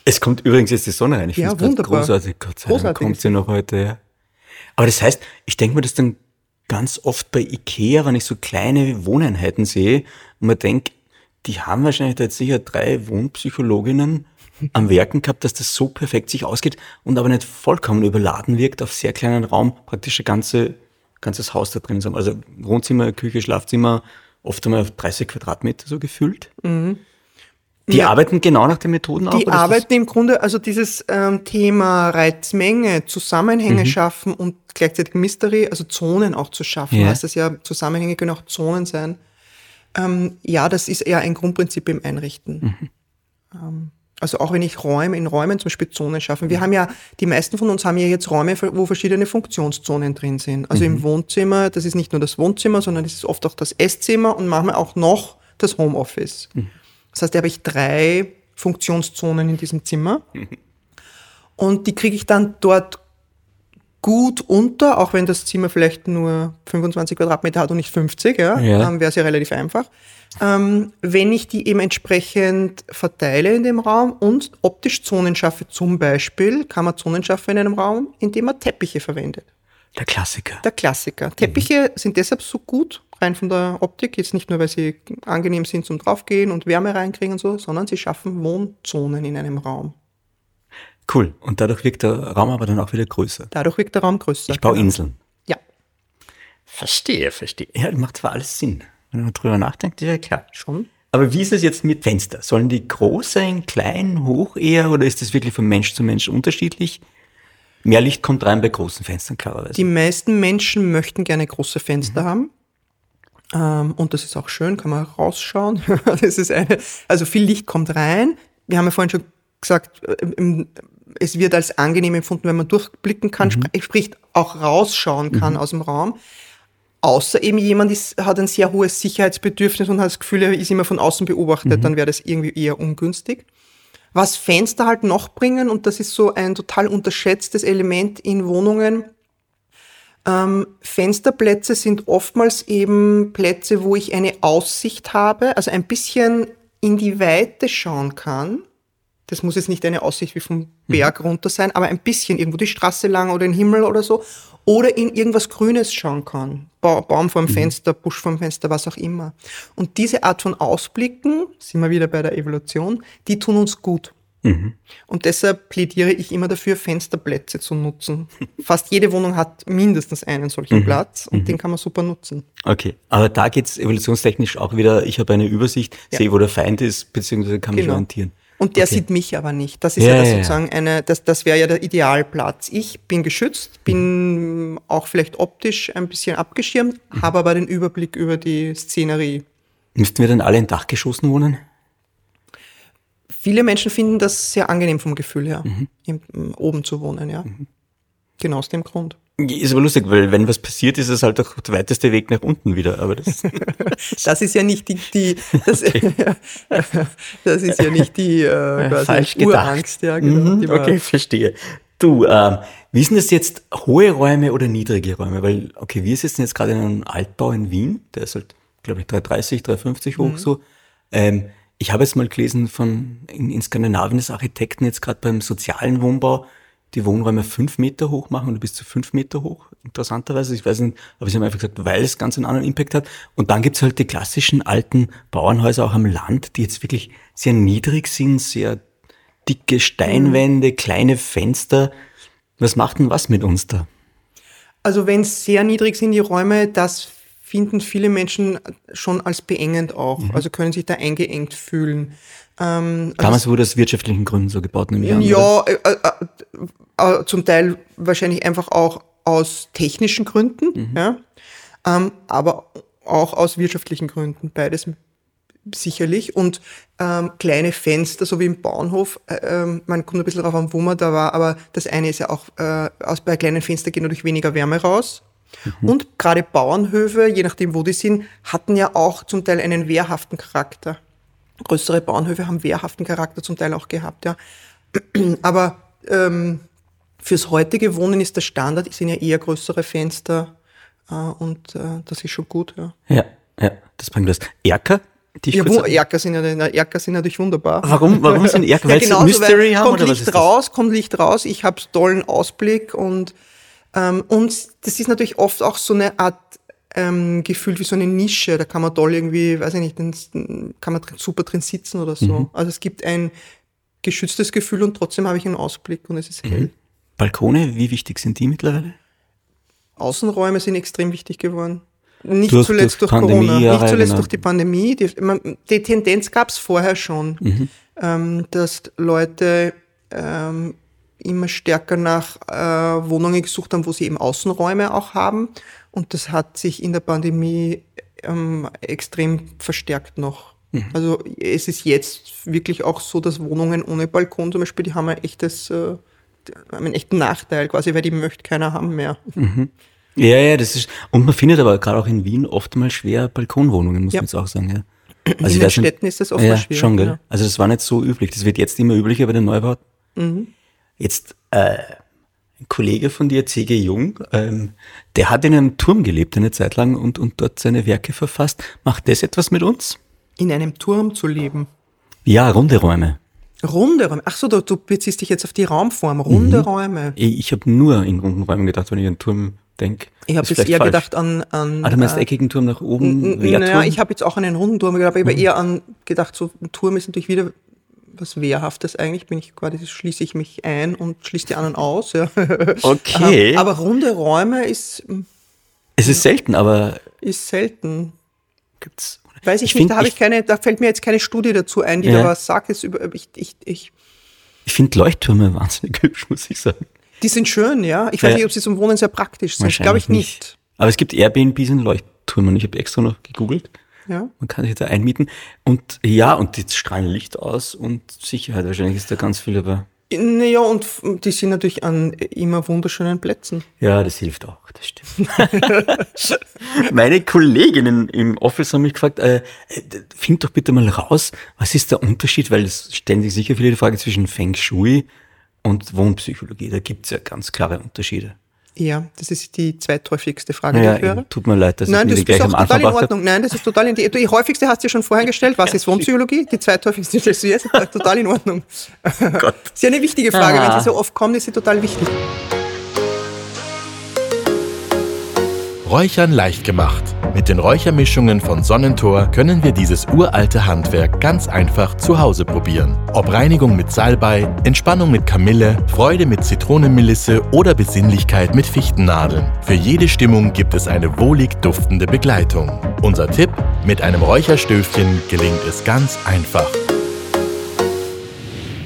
Es kommt übrigens jetzt die Sonne rein. Ich Ja, finde es wunderbar. großartig. Gott sei Dank Großartig. kommt sie noch heute. Ja. Aber das heißt, ich denke mir das dann ganz oft bei Ikea, wenn ich so kleine Wohneinheiten sehe und mir denke, die haben wahrscheinlich da jetzt sicher drei Wohnpsychologinnen am Werken gehabt, dass das so perfekt sich ausgeht und aber nicht vollkommen überladen wirkt, auf sehr kleinen Raum praktisch ein ganze, ganzes Haus da drin haben. Also Wohnzimmer, Küche, Schlafzimmer, oft einmal auf 30 Quadratmeter so gefühlt. Die Ja. arbeiten genau nach den Methoden auch? Die ist arbeiten im Grunde, also dieses ähm, Thema Reizmenge, Zusammenhänge schaffen und gleichzeitig Mystery, also Zonen auch zu schaffen, Ja. heißt das ja, Zusammenhänge können auch Zonen sein. Ähm, ja, das ist eher ein Grundprinzip im Einrichten. Ähm, also auch wenn ich Räume, in Räumen zum Beispiel Zonen schaffen. Wir haben ja, die meisten von uns haben ja jetzt Räume, wo verschiedene Funktionszonen drin sind. Also im Wohnzimmer, das ist nicht nur das Wohnzimmer, sondern das ist oft auch das Esszimmer und manchmal auch noch das Homeoffice. Das heißt, da habe ich drei Funktionszonen in diesem Zimmer. [LAUGHS] Und die kriege ich dann dort gut unter, auch wenn das Zimmer vielleicht nur 25 Quadratmeter hat und nicht 50, ja, Ja. dann wäre es ja relativ einfach. Ähm, wenn ich die eben entsprechend verteile in dem Raum und optisch Zonen schaffe, zum Beispiel kann man Zonen schaffen in einem Raum, indem man Teppiche verwendet. Der Klassiker. Der Klassiker. Teppiche sind deshalb so gut, rein von der Optik, jetzt nicht nur, weil sie angenehm sind zum Draufgehen und Wärme reinkriegen und so, sondern sie schaffen Wohnzonen in einem Raum. Cool. Und dadurch wirkt der Raum aber dann auch wieder größer. Dadurch wirkt der Raum größer. Ich baue Genau. Inseln. Ja. Verstehe, verstehe. Ja, das macht zwar alles Sinn. Wenn man drüber nachdenkt, ist ja klar. Schon. Aber wie ist es jetzt mit Fenster? Sollen die groß sein, klein, hoch eher oder ist das wirklich von Mensch zu Mensch unterschiedlich? Mehr Licht kommt rein bei großen Fenstern, klarerweise. Die meisten Menschen möchten gerne große Fenster haben. Ähm, und das ist auch schön, kann man rausschauen. [LAUGHS] das ist eine, also viel Licht kommt rein. Wir haben ja vorhin schon gesagt, äh, im- es wird als angenehm empfunden, wenn man durchblicken kann, spr- sprich auch rausschauen kann aus dem Raum. Außer eben jemand ist, hat ein sehr hohes Sicherheitsbedürfnis und hat das Gefühl, er ist immer von außen beobachtet, dann wäre das irgendwie eher ungünstig. Was Fenster halt noch bringen, und das ist so ein total unterschätztes Element in Wohnungen, ähm, Fensterplätze sind oftmals eben Plätze, wo ich eine Aussicht habe, also ein bisschen in die Weite schauen kann. Das muss jetzt nicht eine Aussicht wie vom Berg runter sein, aber ein bisschen irgendwo die Straße lang oder den Himmel oder so. Oder in irgendwas Grünes schauen kann. Ba Baum vorm Fenster, Busch vorm Fenster, was auch immer. Und diese Art von Ausblicken, sind wir wieder bei der Evolution, die tun uns gut. Und deshalb plädiere ich immer dafür, Fensterplätze zu nutzen. [LAUGHS] Fast jede Wohnung hat mindestens einen solchen Platz und den kann man super nutzen. Okay, aber da geht's evolutionstechnisch auch wieder, ich habe eine Übersicht, Ja. sehe, wo der Feind ist, beziehungsweise kann mich Genau. orientieren. Und der Okay. sieht mich aber nicht. Das ist Ja, ja, das sozusagen eine, das, das wäre ja der Idealplatz. Ich bin geschützt, bin auch vielleicht optisch ein bisschen abgeschirmt, Mhm. habe aber den Überblick über die Szenerie. Müssten wir dann alle in Dachgeschossen wohnen? Viele Menschen finden das sehr angenehm vom Gefühl her, Mhm. im, oben zu wohnen, ja. Genau aus dem Grund. Ist aber lustig, weil wenn was passiert, ist es halt auch der weiteste Weg nach unten wieder. Aber das, [LAUGHS] Das ist ja nicht die, die das, [LAUGHS] das ist ja nicht die äh, quasi falsch gedacht. Urangst, ja, genau. Mhm, okay, verstehe. Du, ähm, wie denn das jetzt, hohe Räume oder niedrige Räume? Weil, okay, wir sitzen jetzt gerade in einem Altbau in Wien, der ist halt, glaube ich, 330, 350 Mhm. hoch so. Ähm, ich habe jetzt mal gelesen von in, in Skandinavien, dass Architekten jetzt gerade beim sozialen Wohnbau die Wohnräume fünf Meter hoch machen oder bis zu fünf Meter hoch, interessanterweise. Ich weiß nicht, aber sie haben einfach gesagt, weil es ganz einen anderen Impact hat. Und dann gibt's halt die klassischen alten Bauernhäuser auch am Land, die jetzt wirklich sehr niedrig sind, sehr dicke Steinwände, kleine Fenster. Was macht denn was mit uns da? Also wenn es sehr niedrig sind, die Räume, das finden viele Menschen schon als beengend auch. Mhm. Also können sich da eingeengt fühlen. Ähm, Damals wurde aus wirtschaftlichen Gründen so gebaut, nämlich an. ja, äh, äh, äh, zum Teil wahrscheinlich einfach auch aus technischen Gründen, Mhm. ja, ähm, aber auch aus wirtschaftlichen Gründen, beides sicherlich. Und ähm, kleine Fenster, so wie im Bauernhof, äh, ähm, man kommt ein bisschen darauf an, wo man da war, aber das eine ist ja auch, äh, aus bei kleinen Fenstern geht natürlich weniger Wärme raus. Und gerade Bauernhöfe, je nachdem wo die sind, hatten ja auch zum Teil einen wehrhaften Charakter. Größere Bauernhöfe haben wehrhaften Charakter zum Teil auch gehabt, ja. [CLEARS THROAT] Aber ähm, fürs heutige Wohnen ist der Standard, es sind ja eher größere Fenster äh, und äh, das ist schon gut, ja. Ja, ja, das bringt was. Erker? Die Ja, Erker sind ja Erker sind natürlich wunderbar. Warum, warum sind Erker? [LAUGHS] Weil sie genauso, Mystery haben kommt oder was Licht ist das? raus, kommt Licht raus, ich habe tollen Ausblick und ähm, und das ist natürlich oft auch so eine Art ähm, Gefühl wie so eine Nische, da kann man toll irgendwie, weiß ich nicht, kann man super drin sitzen oder so. Mhm. Also es gibt ein geschütztes Gefühl und trotzdem habe ich einen Ausblick und es ist Mhm. Balkone, wie wichtig sind die mittlerweile? Außenräume sind extrem wichtig geworden. Nicht Durch- zuletzt durch durch, Corona, nicht zuletzt genau. durch die Pandemie. Die, die Tendenz gab es vorher schon, Mhm. ähm, dass Leute ähm, immer stärker nach äh, Wohnungen gesucht haben, wo sie eben Außenräume auch haben. Und das hat sich in der Pandemie ähm, extrem verstärkt noch. Mhm. Also es ist jetzt wirklich auch so, dass Wohnungen ohne Balkon zum Beispiel, die haben ein echtes, äh, haben einen echten Nachteil quasi, weil die möchte keiner haben mehr. Ja, ja, das ist, und man findet aber gerade auch in Wien oft mal schwer Balkonwohnungen, muss Ja. man jetzt auch sagen, ja. Also In den weiß nicht- Städten ist das oft ja, schwierig, schon, gell? ja. Also das war nicht so üblich. Das wird jetzt immer üblicher bei den Neubauten. Mhm. Jetzt, äh, ein Kollege von dir, C.G. Jung, ähm, der hat in einem Turm gelebt eine Zeit lang und, und dort seine Werke verfasst. Macht das etwas mit uns? in einem Turm zu leben. Ja, runde Räume. Runde Räume. Ach so, du, du beziehst dich jetzt auf die Raumform. Runde Mhm. Räume. Ich, habe nur in runden Räumen gedacht, wenn ich an einen Turm denke. Ich habe jetzt eher gedacht an, an Ah, du meinst äh, eckigen Turm nach oben? naja, ich habe jetzt auch an einen runden Turm gedacht, aber ich Mhm. habe eher an gedacht, so ein Turm ist natürlich wieder was Wehrhaftes eigentlich. Bin ich quasi, schließe ich mich ein und schließe die anderen aus. Ja. [LAUGHS] Okay. Aber runde Räume ist, es ist selten, aber ist selten. gibt's. Weiß ich, find- nicht, da habe ich, keine, da fällt mir jetzt keine Studie dazu ein, die Ja. da was sagt. Jetzt über, ich, ich, ich, Ich finde Leuchttürme [LAUGHS] wahnsinnig hübsch, muss ich sagen. die sind schön, ja. Ich weiß Ja. nicht, ob sie zum Wohnen sehr praktisch sind. Glaube ich nicht. Aber es gibt Airbnbs in Leuchttürmen. Ich habe extra noch gegoogelt. Ja. Man kann sich da einmieten. Und ja, und die strahlen Licht aus und Sicherheit. Wahrscheinlich ist da ganz viel, aber Naja, und die sind natürlich an immer wunderschönen Plätzen. ja, das hilft auch. Das stimmt. [LAUGHS] Meine Kolleginnen im Office haben mich gefragt, äh, äh, find doch bitte mal raus, was ist der Unterschied, weil es stellen sich sicher viele die Frage zwischen Feng Shui und Wohnpsychologie. Da gibt's ja ganz klare Unterschiede. Ja, das ist die zweithäufigste Frage, Naja, die ich höre. tut mir leid, dass Nein, ich das die ist gleich auch am total in. Ordnung. Nein, das ist total in die, die häufigste hast du ja schon vorher gestellt. Was ist Wohnpsychologie? Die zweithäufigste stellst du jetzt. Total in Ordnung. [LAUGHS] Gott. Ist ja eine wichtige Frage. Ah. Wenn sie so oft kommt, ist sie total wichtig. Räuchern leicht gemacht. Mit den Räuchermischungen von Sonnentor können wir dieses uralte Handwerk ganz einfach zu Hause probieren. Ob Reinigung mit Salbei, Entspannung mit Kamille, Freude mit Zitronenmelisse oder Besinnlichkeit mit Fichtennadeln. Für jede Stimmung gibt es eine wohlig duftende Begleitung. Unser Tipp, mit einem Räucherstöfchen gelingt es ganz einfach.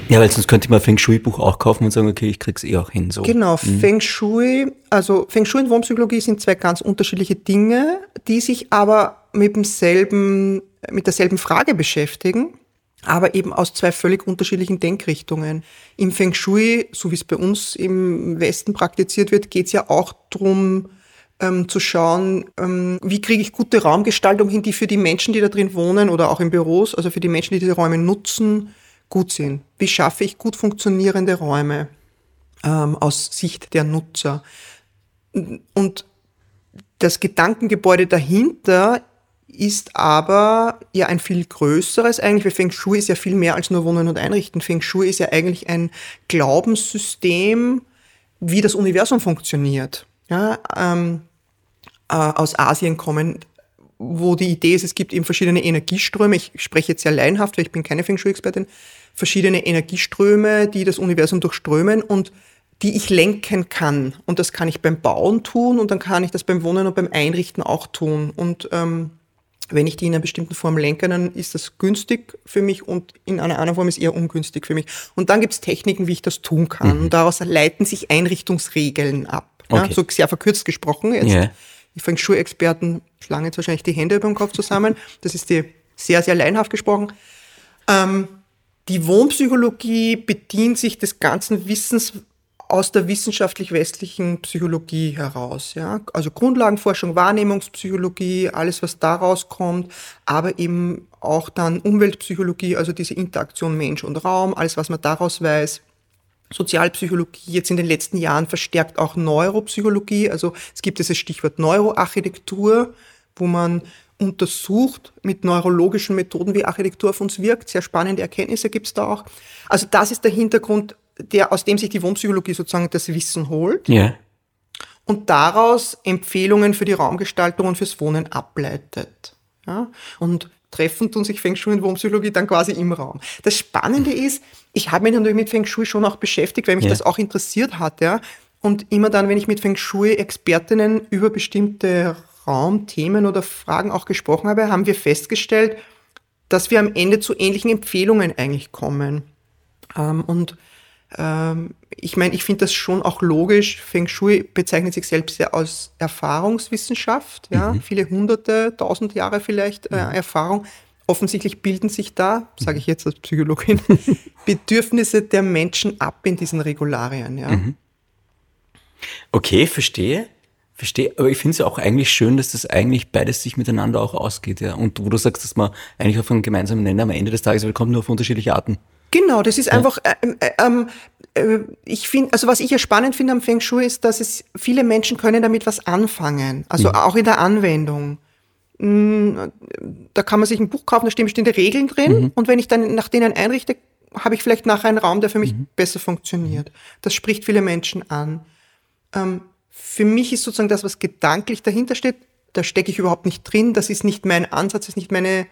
Ja, weil sonst könnte man ein Feng Shui-Buch auch kaufen und sagen, okay, ich krieg's eh auch hin. So. Genau, Feng Shui, also Feng Shui und Wohnpsychologie sind zwei ganz unterschiedliche Dinge, die sich aber mit demselben, mit derselben Frage beschäftigen, aber eben aus zwei völlig unterschiedlichen Denkrichtungen. Im Feng Shui, so wie es bei uns im Westen praktiziert wird, geht es ja auch drum ähm, zu schauen, ähm, wie kriege ich gute Raumgestaltung hin, die für die Menschen, die da drin wohnen oder auch in Büros, also für die Menschen, die diese Räume nutzen, gut sind. Wie schaffe ich gut funktionierende Räume ähm, aus Sicht der Nutzer? Und das Gedankengebäude dahinter ist aber ja ein viel größeres eigentlich, weil Feng Shui ist ja viel mehr als nur Wohnen und Einrichten. Feng Shui ist ja eigentlich ein Glaubenssystem, wie das Universum funktioniert. Ja, ähm, äh, aus Asien kommen, wo die Idee ist, es gibt eben verschiedene Energieströme. Ich spreche jetzt sehr laienhaft, weil ich bin keine Feng Shui-Expertin. Verschiedene Energieströme, die das Universum durchströmen und die ich lenken kann. Und das kann ich beim Bauen tun und dann kann ich das beim Wohnen und beim Einrichten auch tun. Und ähm, wenn ich die in einer bestimmten Form lenke, dann ist das günstig für mich und in einer anderen Form ist eher ungünstig für mich. Und dann gibt es Techniken, wie ich das tun kann. Und daraus leiten sich Einrichtungsregeln ab. Ja, Okay. so sehr verkürzt gesprochen. Jetzt Ja. Feng Shui-Experten schlagen jetzt wahrscheinlich die Hände über den Kopf zusammen. Das ist die sehr, sehr laienhaft gesprochen. Ähm, die Wohnpsychologie bedient sich des ganzen Wissens aus der wissenschaftlich-westlichen Psychologie heraus. Ja? Also Grundlagenforschung, Wahrnehmungspsychologie, alles, was daraus kommt, aber eben auch dann Umweltpsychologie, also diese Interaktion Mensch und Raum, alles, was man daraus weiß. Sozialpsychologie, jetzt in den letzten Jahren verstärkt auch Neuropsychologie. Also es gibt dieses Stichwort Neuroarchitektur, wo man untersucht mit neurologischen Methoden, wie Architektur auf uns wirkt. Sehr spannende Erkenntnisse gibt es da auch. Also das ist der Hintergrund, der, aus dem sich die Wohnpsychologie sozusagen das Wissen holt Ja. und daraus Empfehlungen für die Raumgestaltung und fürs Wohnen ableitet. Ja? Und treffen tun sich Feng Shui und Wohnpsychologie dann quasi im Raum. Das Spannende ist, ich habe mich natürlich mit Feng Shui schon auch beschäftigt, weil mich Ja. das auch interessiert hat. Ja? Und immer dann, wenn ich mit Feng Shui-Expertinnen über bestimmte Raumthemen oder Fragen auch gesprochen habe, haben wir festgestellt, dass wir am Ende zu ähnlichen Empfehlungen eigentlich kommen. Ähm, und ähm, ich meine, ich finde das schon auch logisch. Feng Shui bezeichnet sich selbst ja als Erfahrungswissenschaft, ja, viele hunderte, tausend Jahre vielleicht äh, Erfahrung. Offensichtlich bilden sich da, sage ich jetzt als Psychologin, [LAUGHS] Bedürfnisse der Menschen ab in diesen Regularien. Ja. Okay, verstehe. Verstehe, aber ich finde es ja auch eigentlich schön, dass das eigentlich beides sich miteinander auch ausgeht, ja. Und wo du sagst, dass man eigentlich auf einen gemeinsamen Nenner am Ende des Tages, aber kommt nur auf unterschiedliche Arten. Genau, das ist einfach, ähm, äh, ähm, äh, ich finde, also was ich ja spannend finde am Feng Shui ist, dass es viele Menschen können damit was anfangen, also auch in der Anwendung. Mm, Da kann man sich ein Buch kaufen, da stehen bestimmte Regeln drin und wenn ich dann nach denen einrichte, habe ich vielleicht nachher einen Raum, der für mich besser funktioniert. Das spricht viele Menschen an. Ähm, für mich ist sozusagen das, was gedanklich dahinter steht, da stecke ich überhaupt nicht drin. Das ist nicht mein Ansatz, das ist nicht meine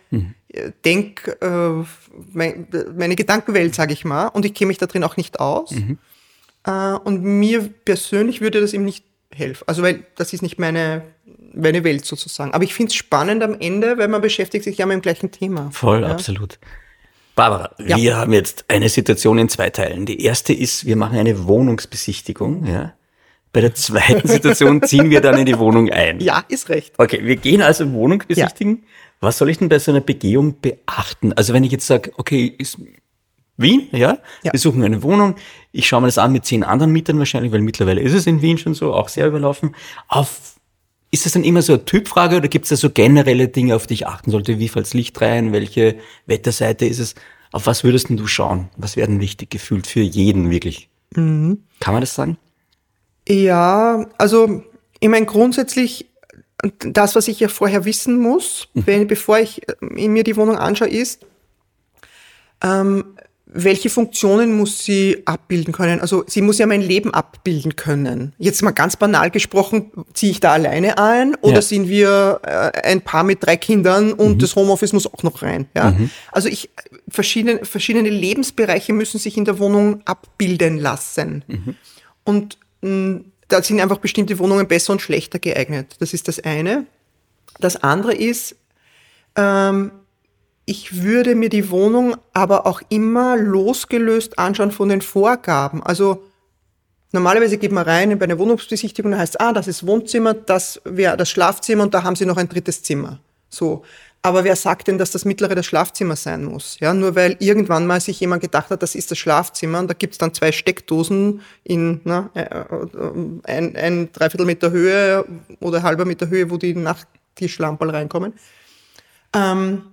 äh, Denk, äh, mein, meine Gedankenwelt, sage ich mal. Und ich kenne mich da drin auch nicht aus. Äh, und mir persönlich würde das eben nicht helfen. Also weil das ist nicht meine, meine Welt sozusagen. Aber ich finde es spannend am Ende, weil man beschäftigt sich ja mit dem gleichen Thema. Voll, ja. absolut. Barbara, Ja. wir haben jetzt eine Situation in zwei Teilen. Die erste ist, wir machen eine Wohnungsbesichtigung, ja. Bei der zweiten Situation [LAUGHS] ziehen wir dann in die Wohnung ein. Ja, ist recht. Okay, wir gehen also Wohnung besichtigen. Was soll ich denn bei so einer Begehung beachten? Also wenn ich jetzt sage, okay, ist Wien, ja? Ja. wir suchen eine Wohnung, ich schaue mir das an mit zehn anderen Mietern wahrscheinlich, weil mittlerweile ist es in Wien schon so, auch sehr überlaufen. Auf, ist das dann immer so eine Typfrage oder gibt es da so generelle Dinge, auf die ich achten sollte? Wie fällt's Licht rein? Welche Wetterseite ist es? Auf was würdest denn du schauen? Was wäre denn wichtig gefühlt für jeden wirklich? Mhm. Kann man das sagen? Ja, also ich meine grundsätzlich das, was ich ja vorher wissen muss, mhm. wenn, bevor ich äh, mir die Wohnung anschaue, ist, ähm, welche Funktionen muss sie abbilden können? Also sie muss ja mein Leben abbilden können. Jetzt mal ganz banal gesprochen, ziehe ich da alleine ein oder ja. sind wir äh, ein Paar mit drei Kindern und mhm. das Homeoffice muss auch noch rein? Ja? Mhm. Also ich verschiedene, verschiedene Lebensbereiche müssen sich in der Wohnung abbilden lassen. Mhm. Und mh, da sind einfach bestimmte Wohnungen besser und schlechter geeignet. Das ist das eine. Das andere ist, ähm, ich würde mir die Wohnung aber auch immer losgelöst anschauen von den Vorgaben. Also normalerweise geht man rein bei einer Wohnungsbesichtigung und heißt, ah, das ist Wohnzimmer, das wäre das Schlafzimmer und da haben Sie noch ein drittes Zimmer. So. Aber wer sagt denn, dass das mittlere das Schlafzimmer sein muss? Ja, nur weil irgendwann mal sich jemand gedacht hat, das ist das Schlafzimmer und da gibt's dann zwei Steckdosen in na, äh, äh, ein, ein Dreiviertel Meter Höhe oder halber Meter Höhe, wo die Nachttischlampen reinkommen. Ähm,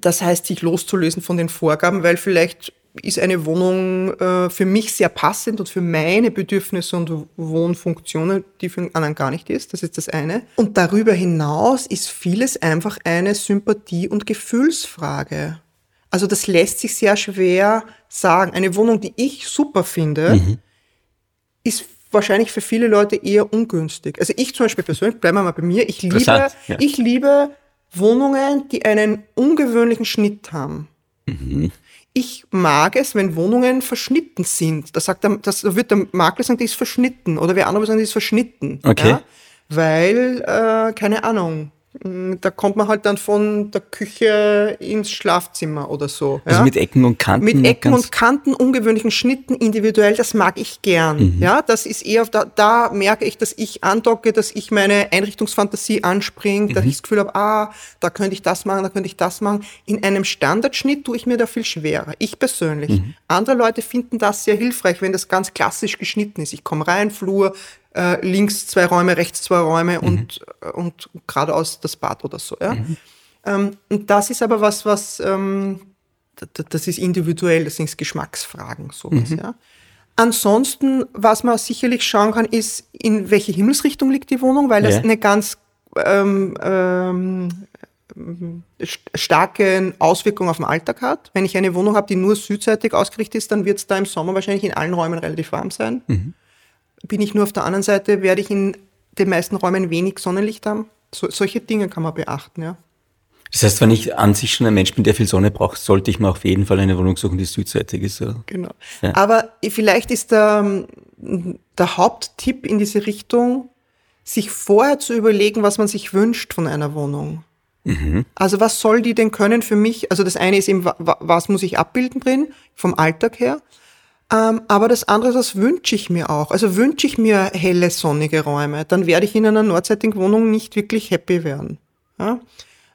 das heißt, sich loszulösen von den Vorgaben, weil vielleicht ist eine Wohnung äh, für mich sehr passend und für meine Bedürfnisse und Wohnfunktionen, die für einen anderen gar nicht ist. Das ist das eine. Und darüber hinaus ist vieles einfach eine Sympathie- und Gefühlsfrage. Also das lässt sich sehr schwer sagen. Eine Wohnung, die ich super finde, mhm. ist wahrscheinlich für viele Leute eher ungünstig. Also ich zum Beispiel persönlich, bleiben wir mal bei mir, ich liebe, ja. ich liebe Wohnungen, die einen ungewöhnlichen Schnitt haben. Mhm. Ich mag es, wenn Wohnungen verschnitten sind. Da sagt der, das wird der Makler sagen, die ist verschnitten. Oder wer andere sagen, die ist verschnitten. Okay. Ja? Weil, äh, keine Ahnung, da kommt man halt dann von der Küche ins Schlafzimmer oder so. Also ja? mit Ecken und Kanten? Mit Ecken und Kanten, ungewöhnlichen Schnitten, individuell, das mag ich gern. Mhm. Ja, das ist eher, da, da merke ich, dass ich andocke, dass ich meine Einrichtungsfantasie anspringe, mhm. dass ich das Gefühl habe, ah, da könnte ich das machen, da könnte ich das machen. In einem Standardschnitt tue ich mir da viel schwerer. Ich persönlich. Mhm. Andere Leute finden das sehr hilfreich, wenn das ganz klassisch geschnitten ist. Ich komme rein, Flur, äh, links zwei Räume, rechts zwei Räume mhm. und, äh, und geradeaus das Bad oder so. Ja? Mhm. Ähm, und das ist aber was, was ähm, das ist individuell, das sind Geschmacksfragen, sowas, mhm. ja. Ansonsten, was man sicherlich schauen kann, ist, in welche Himmelsrichtung liegt die Wohnung, weil das ja. eine ganz ähm, ähm, starke Auswirkung auf den Alltag hat. Wenn ich eine Wohnung habe, die nur südseitig ausgerichtet ist, dann wird es da im Sommer wahrscheinlich in allen Räumen relativ warm sein. Mhm bin ich nur auf der anderen Seite, werde ich in den meisten Räumen wenig Sonnenlicht haben. So, solche Dinge kann man beachten, ja. Das heißt, wenn ich an sich schon ein Mensch bin, der viel Sonne braucht, sollte ich mir auf jeden Fall eine Wohnung suchen, die südseitig ist. Oder? Genau. Ja. Aber vielleicht ist der, der Haupttipp in diese Richtung, sich vorher zu überlegen, was man sich wünscht von einer Wohnung. Mhm. Also was soll die denn können für mich? Also das eine ist eben, was muss ich abbilden drin, vom Alltag her. Ähm, aber das andere, das wünsche ich mir auch. Also wünsche ich mir helle, sonnige Räume, dann werde ich in einer nordseitigen Wohnung nicht wirklich happy werden. Ja?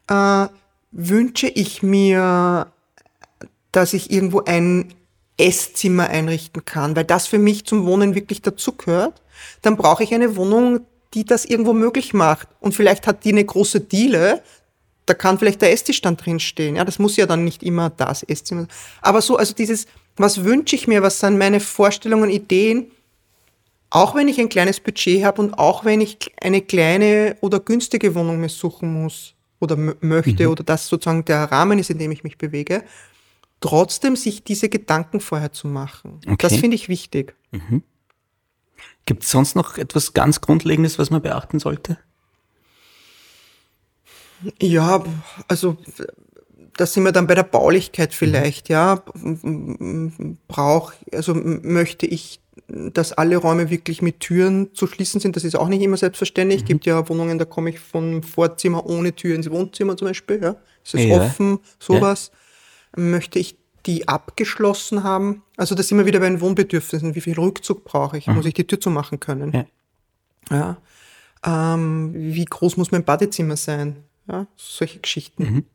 Äh, wünsche ich mir, dass ich irgendwo ein Esszimmer einrichten kann, weil das für mich zum Wohnen wirklich dazugehört, dann brauche ich eine Wohnung, die das irgendwo möglich macht. Und vielleicht hat die eine große Diele, da kann vielleicht der Esstisch dann drin stehen. Ja, das muss ja dann nicht immer das Esszimmer. Aber so, also dieses, was wünsche ich mir, was sind meine Vorstellungen, Ideen, auch wenn ich ein kleines Budget habe und auch wenn ich eine kleine oder günstige Wohnung mir suchen muss oder möchte mhm. oder das sozusagen der Rahmen ist, in dem ich mich bewege, trotzdem sich diese Gedanken vorher zu machen. Okay. Das finde ich wichtig. Mhm. Gibt es sonst noch etwas ganz Grundlegendes, was man beachten sollte? Ja, also da sind wir dann bei der Baulichkeit vielleicht, ja. Brauch, also möchte ich, dass alle Räume wirklich mit Türen zu schließen sind. Das ist auch nicht immer selbstverständlich. Es mhm. gibt ja Wohnungen, da komme ich vom Vorzimmer ohne Tür ins Wohnzimmer zum Beispiel, ja. Es ist ja. offen, sowas. Ja. Möchte ich die abgeschlossen haben? Also da sind wir wieder bei den Wohnbedürfnissen. Wie viel Rückzug brauche ich? Mhm. Muss ich die Tür zumachen können? Ja. ja. Ähm, wie groß muss mein Badezimmer sein? Ja, solche Geschichten. Mhm.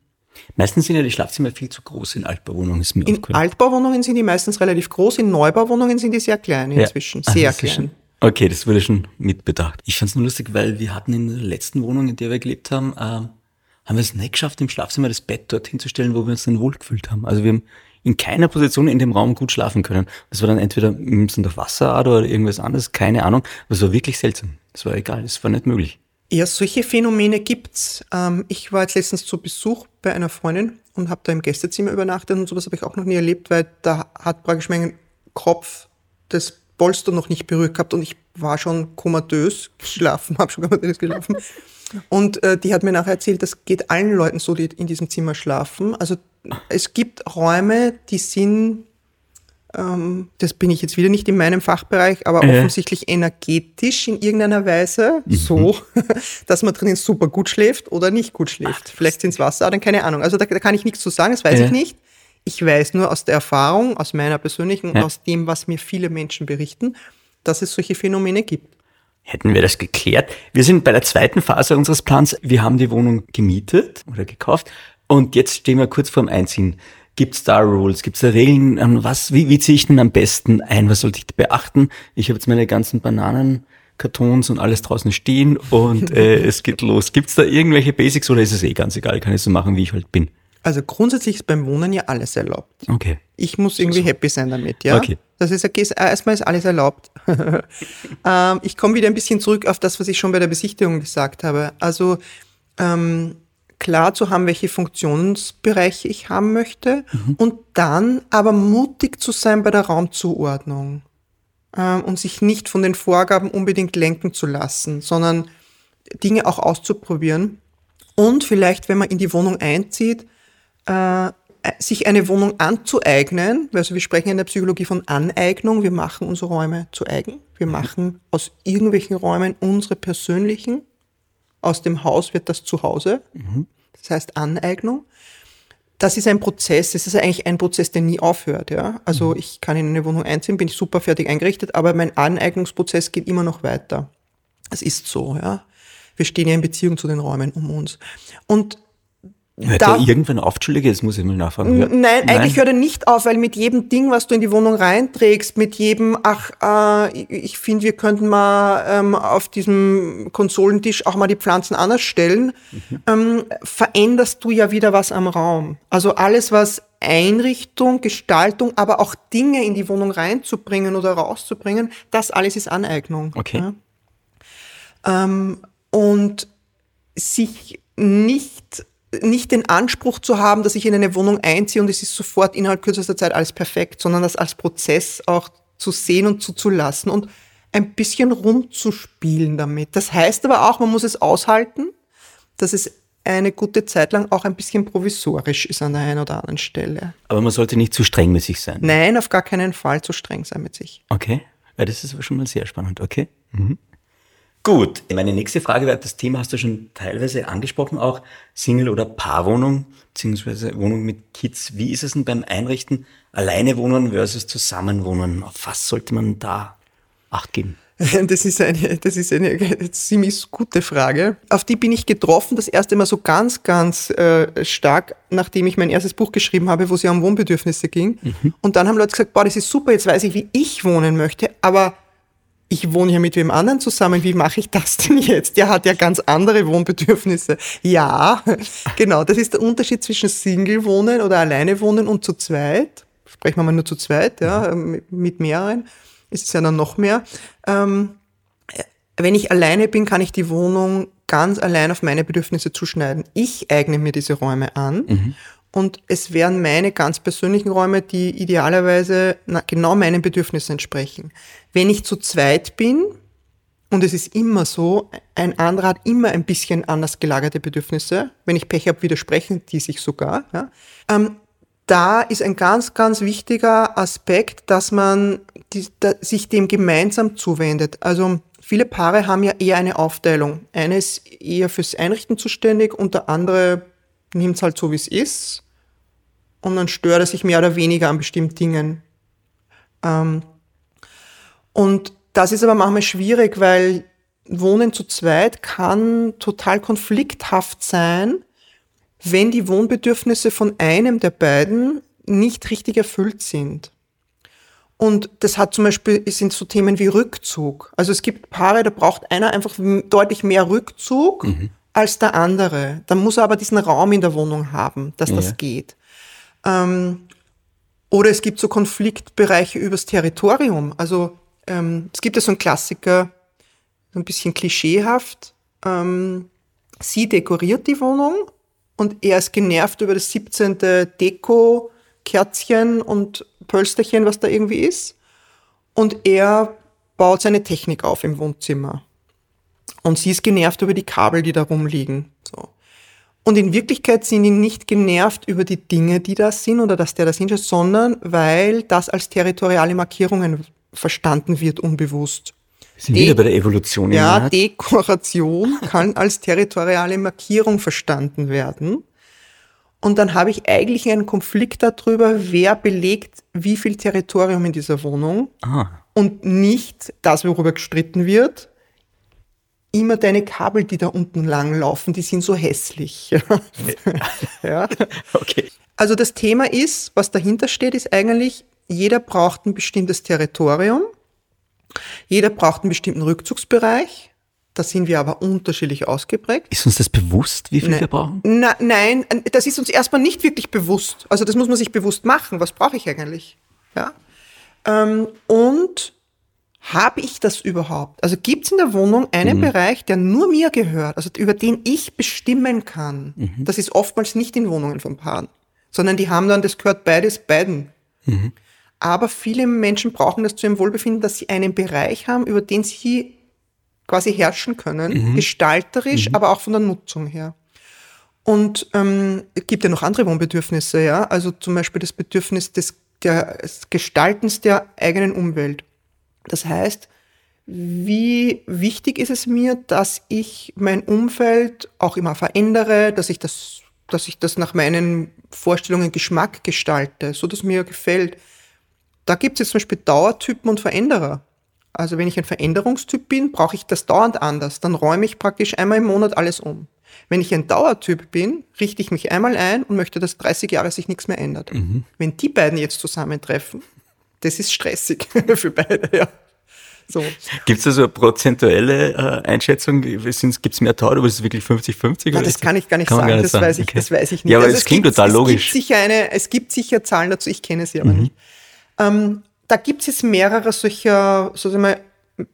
Meistens sind ja die Schlafzimmer viel zu groß in Altbauwohnungen. Ist mir in Altbauwohnungen sind die meistens relativ groß, in Neubauwohnungen sind die sehr klein inzwischen. Ja. Sehr Ach, klein. Okay, das wurde schon mitbedacht. Ich fand es nur lustig, weil wir hatten in der letzten Wohnung, in der wir gelebt haben, äh, haben wir es nicht geschafft, im Schlafzimmer das Bett dorthin zu stellen, wo wir uns dann wohlgefühlt haben. Also wir haben in keiner Position in dem Raum gut schlafen können. Das war dann entweder sind durch Wasserader oder irgendwas anderes, keine Ahnung. Aber es war wirklich seltsam. Es war egal, es war nicht möglich. Ja, solche Phänomene gibt's. Ähm, ich war jetzt letztens zu Besuch bei einer Freundin und habe da im Gästezimmer übernachtet und sowas habe ich auch noch nie erlebt, weil da hat praktisch mein Kopf das Polster noch nicht berührt gehabt und ich war schon komatös geschlafen, [LAUGHS] habe schon komatös geschlafen. Und äh, die hat mir nachher erzählt, das geht allen Leuten so, die in diesem Zimmer schlafen. Also es gibt Räume, die sind ähm, das bin ich jetzt wieder nicht in meinem Fachbereich, aber äh. offensichtlich energetisch in irgendeiner Weise mhm. so, [LAUGHS] dass man drinnen super gut schläft oder nicht gut schläft. Ach, Vielleicht sind es Wasseradern, keine Ahnung. Also da, da, kann ich nichts zu sagen, das weiß äh. ich nicht. Ich weiß nur aus der Erfahrung, aus meiner persönlichen, ja. aus dem, was mir viele Menschen berichten, dass es solche Phänomene gibt. Hätten wir das geklärt. Wir sind bei der zweiten Phase unseres Plans. Wir haben die Wohnung gemietet oder gekauft und jetzt stehen wir kurz vorm Einziehen. Gibt es da Rules? Gibt es da Regeln? Ähm, was, wie, wie ziehe ich denn am besten ein? Was sollte ich beachten? Ich habe jetzt meine ganzen Bananenkartons und alles draußen stehen und äh, [LAUGHS] es geht los. Gibt es da irgendwelche Basics oder ist es eh ganz egal? Kann ich so machen, wie ich halt bin? Also grundsätzlich ist beim Wohnen ja alles erlaubt. Okay. Ich muss irgendwie so. happy sein damit, ja. Okay. Das ist okay, erstmal ist alles erlaubt. [LAUGHS] ähm, ich komme wieder ein bisschen zurück auf das, was ich schon bei der Besichtigung gesagt habe. Also ähm, klar zu haben, welche Funktionsbereiche ich haben möchte mhm. und dann aber mutig zu sein bei der Raumzuordnung ähm, und sich nicht von den Vorgaben unbedingt lenken zu lassen, sondern Dinge auch auszuprobieren und vielleicht, wenn man in die Wohnung einzieht, äh, sich eine Wohnung anzueignen, also wir sprechen in der Psychologie von Aneignung, wir machen unsere Räume zu eigen, wir mhm. machen aus irgendwelchen Räumen unsere persönlichen aus dem Haus wird das Zuhause. Mhm. Das heißt Aneignung. Das ist ein Prozess, das ist eigentlich ein Prozess, der nie aufhört. Ja? Also mhm. ich kann in eine Wohnung einziehen, bin ich super fertig eingerichtet, aber mein Aneignungsprozess geht immer noch weiter. Es ist so, ja. Wir stehen ja in Beziehung zu den Räumen um uns. Und Hört da, er irgendwann auf, Entschuldige, das muss ich mal nachfragen. Nein, nein, eigentlich hört er nicht auf, weil mit jedem Ding, was du in die Wohnung reinträgst, mit jedem, ach, äh, ich finde, wir könnten mal ähm, auf diesem Konsolentisch auch mal die Pflanzen anders stellen, mhm. ähm, veränderst du ja wieder was am Raum. Also alles, was Einrichtung, Gestaltung, aber auch Dinge in die Wohnung reinzubringen oder rauszubringen, das alles ist Aneignung. Okay. Ja? Ähm, und sich nicht nicht den Anspruch zu haben, dass ich in eine Wohnung einziehe und es ist sofort innerhalb kürzester Zeit alles perfekt, sondern das als Prozess auch zu sehen und zuzulassen und ein bisschen rumzuspielen damit. Das heißt aber auch, man muss es aushalten, dass es eine gute Zeit lang auch ein bisschen provisorisch ist an der einen oder anderen Stelle. Aber man sollte nicht zu streng mit sich sein. Nein, auf gar keinen Fall zu streng sein mit sich. Okay, ja, das ist aber schon mal sehr spannend, okay. Mhm. Gut, meine nächste Frage wäre, das Thema hast du schon teilweise angesprochen, auch Single- oder Paarwohnung, beziehungsweise Wohnung mit Kids. Wie ist es denn beim Einrichten alleine wohnen versus Zusammenwohnen? Auf was sollte man da Acht geben? [LAUGHS] Das ist eine, das ist eine ziemlich gute Frage. Auf die bin ich getroffen, das erste Mal so ganz, ganz äh, stark, nachdem ich mein erstes Buch geschrieben habe, wo es ja um Wohnbedürfnisse ging. Mhm. Und dann haben Leute gesagt, boah, das ist super, jetzt weiß ich, wie ich wohnen möchte, aber ich wohne ja mit wem anderen zusammen, wie mache ich das denn jetzt? Der hat ja ganz andere Wohnbedürfnisse. Ja, genau, das ist der Unterschied zwischen Single-Wohnen oder alleine wohnen und zu zweit. Sprechen wir mal nur zu zweit, ja, mit mehreren. Ist es ja dann noch mehr. Ähm, wenn ich alleine bin, kann ich die Wohnung ganz allein auf meine Bedürfnisse zuschneiden. Ich eigne mir diese Räume an mhm. Und es wären meine ganz persönlichen Räume, die idealerweise genau meinen Bedürfnissen entsprechen. Wenn ich zu zweit bin, und es ist immer so, ein anderer hat immer ein bisschen anders gelagerte Bedürfnisse. Wenn ich Pech habe, widersprechen die sich sogar. Ja. Ähm, da ist ein ganz, ganz wichtiger Aspekt, dass man die, da, sich dem gemeinsam zuwendet. Also viele Paare haben ja eher eine Aufteilung. Eine ist eher fürs Einrichten zuständig und der andere nimmt es halt so, wie es ist und dann stört er sich mehr oder weniger an bestimmten Dingen. Ähm, und das ist aber manchmal schwierig, weil Wohnen zu zweit kann total konflikthaft sein, wenn die Wohnbedürfnisse von einem der beiden nicht richtig erfüllt sind. Und das hat zum Beispiel, sind so Themen wie Rückzug. Also es gibt Paare, da braucht einer einfach deutlich mehr Rückzug mhm. als der andere. Dann muss er aber diesen Raum in der Wohnung haben, dass ja. das geht. Ähm, Oder es gibt so Konfliktbereiche übers Territorium. Also ähm, es gibt ja so einen Klassiker, so ein bisschen klischeehaft. Ähm, sie dekoriert die Wohnung und er ist genervt über das 17. Deko, Kerzchen und Pölsterchen, was da irgendwie ist. Und er baut seine Technik auf im Wohnzimmer. Und sie ist genervt über die Kabel, die da rumliegen. So. Und in Wirklichkeit sind die nicht genervt über die Dinge, die da sind oder dass der da sind, sondern weil das als territoriale Markierungen verstanden wird, unbewusst. Wir sind wieder bei der Evolution. Ja, Art. Dekoration [LAUGHS] kann als territoriale Markierung verstanden werden. Und dann habe ich eigentlich einen Konflikt darüber, wer belegt wie viel Territorium in dieser Wohnung. Ah. Und nicht das, worüber gestritten wird. Immer deine Kabel, die da unten lang laufen, die sind so hässlich. [LAUGHS] ja. Okay. Also das Thema ist, was dahinter steht, ist eigentlich, jeder braucht ein bestimmtes Territorium. Jeder braucht einen bestimmten Rückzugsbereich. Da sind wir aber unterschiedlich ausgeprägt. Ist uns das bewusst, wie viel Nein. wir brauchen? Na, nein, das ist uns erstmal nicht wirklich bewusst. Also das muss man sich bewusst machen. Was brauche ich eigentlich? Ja. Ähm, und habe ich das überhaupt? Also gibt es in der Wohnung einen Bereich, der nur mir gehört, also über den ich bestimmen kann? Das ist oftmals nicht in Wohnungen von Paaren, sondern die haben dann, das gehört beides beiden. Aber viele Menschen brauchen das zu ihrem Wohlbefinden, dass sie einen Bereich haben, über den sie quasi herrschen können, gestalterisch, aber auch von der Nutzung her. Und ähm, es gibt ja noch andere Wohnbedürfnisse, ja. Also zum Beispiel das Bedürfnis des, der, des Gestaltens der eigenen Umwelt. Das heißt, wie wichtig ist es mir, dass ich mein Umfeld auch immer verändere, dass ich das, dass ich das nach meinen Vorstellungen Geschmack gestalte, so dass mir gefällt. Da gibt es jetzt zum Beispiel Dauertypen und Veränderer. Also wenn ich ein Veränderungstyp bin, brauche ich das dauernd anders. Dann räume ich praktisch einmal im Monat alles um. Wenn ich ein Dauertyp bin, richte ich mich einmal ein und möchte, dass 30 Jahre sich nichts mehr ändert. Wenn die beiden jetzt zusammentreffen, das ist stressig [LAUGHS] für beide, ja. So. Gibt es da so eine prozentuelle äh, Einschätzung? Gibt es mehr Tau oder ist es wirklich 50-50? Ja, das kann ich gar nicht kann sagen, gar das, sagen. Weiß ich, Okay. das weiß ich nicht. Ja, aber Also es klingt gibt, total es logisch. Gibt sicher eine, es gibt sicher Zahlen dazu, ich kenne sie aber Mhm. nicht. Ähm, da gibt es jetzt mehrere solcher, so sagen wir,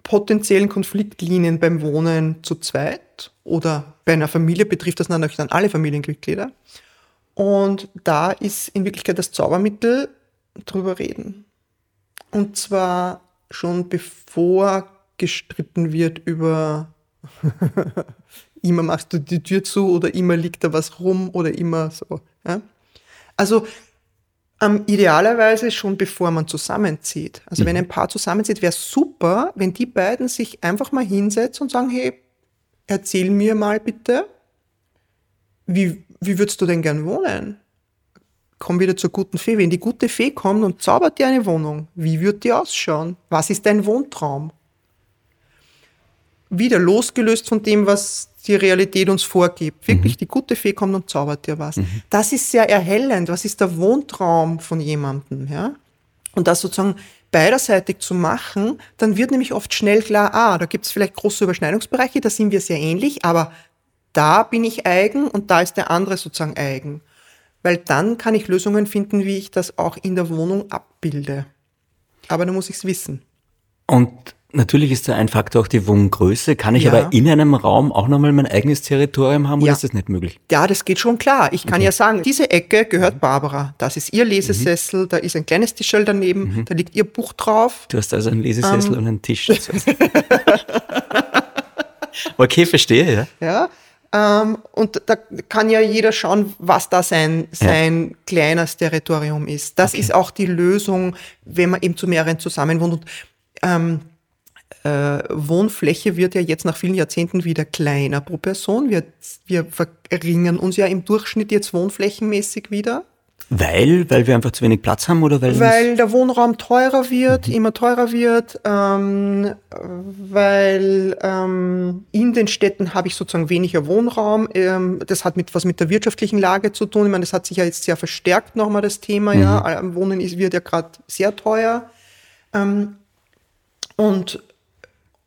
potenziellen Konfliktlinien beim Wohnen zu zweit oder bei einer Familie betrifft das natürlich dann alle Familienmitglieder. Und da ist in Wirklichkeit das Zaubermittel drüber reden. Und zwar schon bevor gestritten wird über [LAUGHS] immer machst du die Tür zu oder immer liegt da was rum oder immer so. Ja? Also ähm, idealerweise schon bevor man zusammenzieht. Also wenn ein Paar zusammenzieht, wäre super, wenn die beiden sich einfach mal hinsetzen und sagen, hey, erzähl mir mal bitte, wie, wie würdest du denn gern wohnen? Komm wieder zur guten Fee. Wenn die gute Fee kommt und zaubert dir eine Wohnung, wie wird die ausschauen? Was ist dein Wohntraum? Wieder losgelöst von dem, was die Realität uns vorgibt. Wirklich, die gute Fee kommt und zaubert dir was. Das ist sehr erhellend. Was ist der Wohntraum von jemandem? Ja? Und das sozusagen beiderseitig zu machen, dann wird nämlich oft schnell klar, ah, da gibt es vielleicht große Überschneidungsbereiche, da sind wir sehr ähnlich, aber da bin ich eigen und da ist der andere sozusagen eigen. Weil dann kann ich Lösungen finden, wie ich das auch in der Wohnung abbilde. Aber da muss ich es wissen. Und natürlich ist da ein Faktor auch die Wohngröße. Kann ich Ja. aber in einem Raum auch nochmal mein eigenes Territorium haben oder Ja. ist das nicht möglich? Ja, das geht schon klar. Ich kann ja sagen, diese Ecke gehört Barbara. Das ist ihr Lesesessel, da ist ein kleines Tischel daneben, da liegt ihr Buch drauf. Du hast also einen Ähm. Lesesessel und einen Tisch. [LAUGHS] okay, verstehe, ja. Ja? Ähm, und da kann ja jeder schauen, was da sein, sein kleines Territorium ist. Das ist auch die Lösung, wenn man eben zu mehreren zusammen wohnt. Und, ähm, äh, Wohnfläche wird ja jetzt nach vielen Jahrzehnten wieder kleiner pro Person. Wir, wir verringern uns ja im Durchschnitt jetzt wohnflächenmäßig wieder. Weil, weil wir einfach zu wenig Platz haben oder weil, Weil der Wohnraum teurer wird, immer teurer wird, ähm, weil ähm, in den Städten habe ich sozusagen weniger Wohnraum. Ähm, das hat mit was mit der wirtschaftlichen Lage zu tun. Ich meine, das hat sich ja jetzt sehr verstärkt nochmal das Thema. Ja, Ähm, Wohnen ist, wird ja gerade sehr teuer. Ähm, und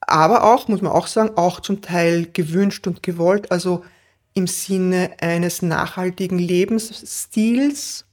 aber auch, muss man auch sagen, auch zum Teil gewünscht und gewollt, also im Sinne eines nachhaltigen Lebensstils,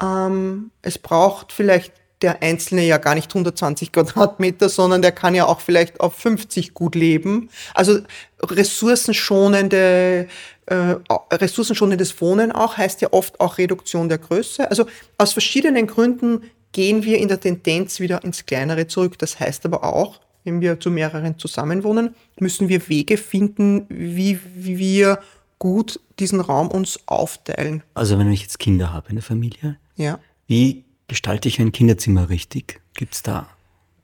Ähm, es braucht vielleicht der Einzelne ja gar nicht 120 Quadratmeter, sondern der kann ja auch vielleicht auf 50 gut leben. Also ressourcenschonende, äh, ressourcenschonendes Wohnen auch heißt ja oft auch Reduktion der Größe. Also aus verschiedenen Gründen gehen wir in der Tendenz wieder ins Kleinere zurück. Das heißt aber auch, wenn wir zu mehreren zusammenwohnen, müssen wir Wege finden, wie, wir gut diesen Raum uns aufteilen. Also wenn ich jetzt Kinder habe in der Familie, Ja. wie gestalte ich ein Kinderzimmer richtig? Gibt's da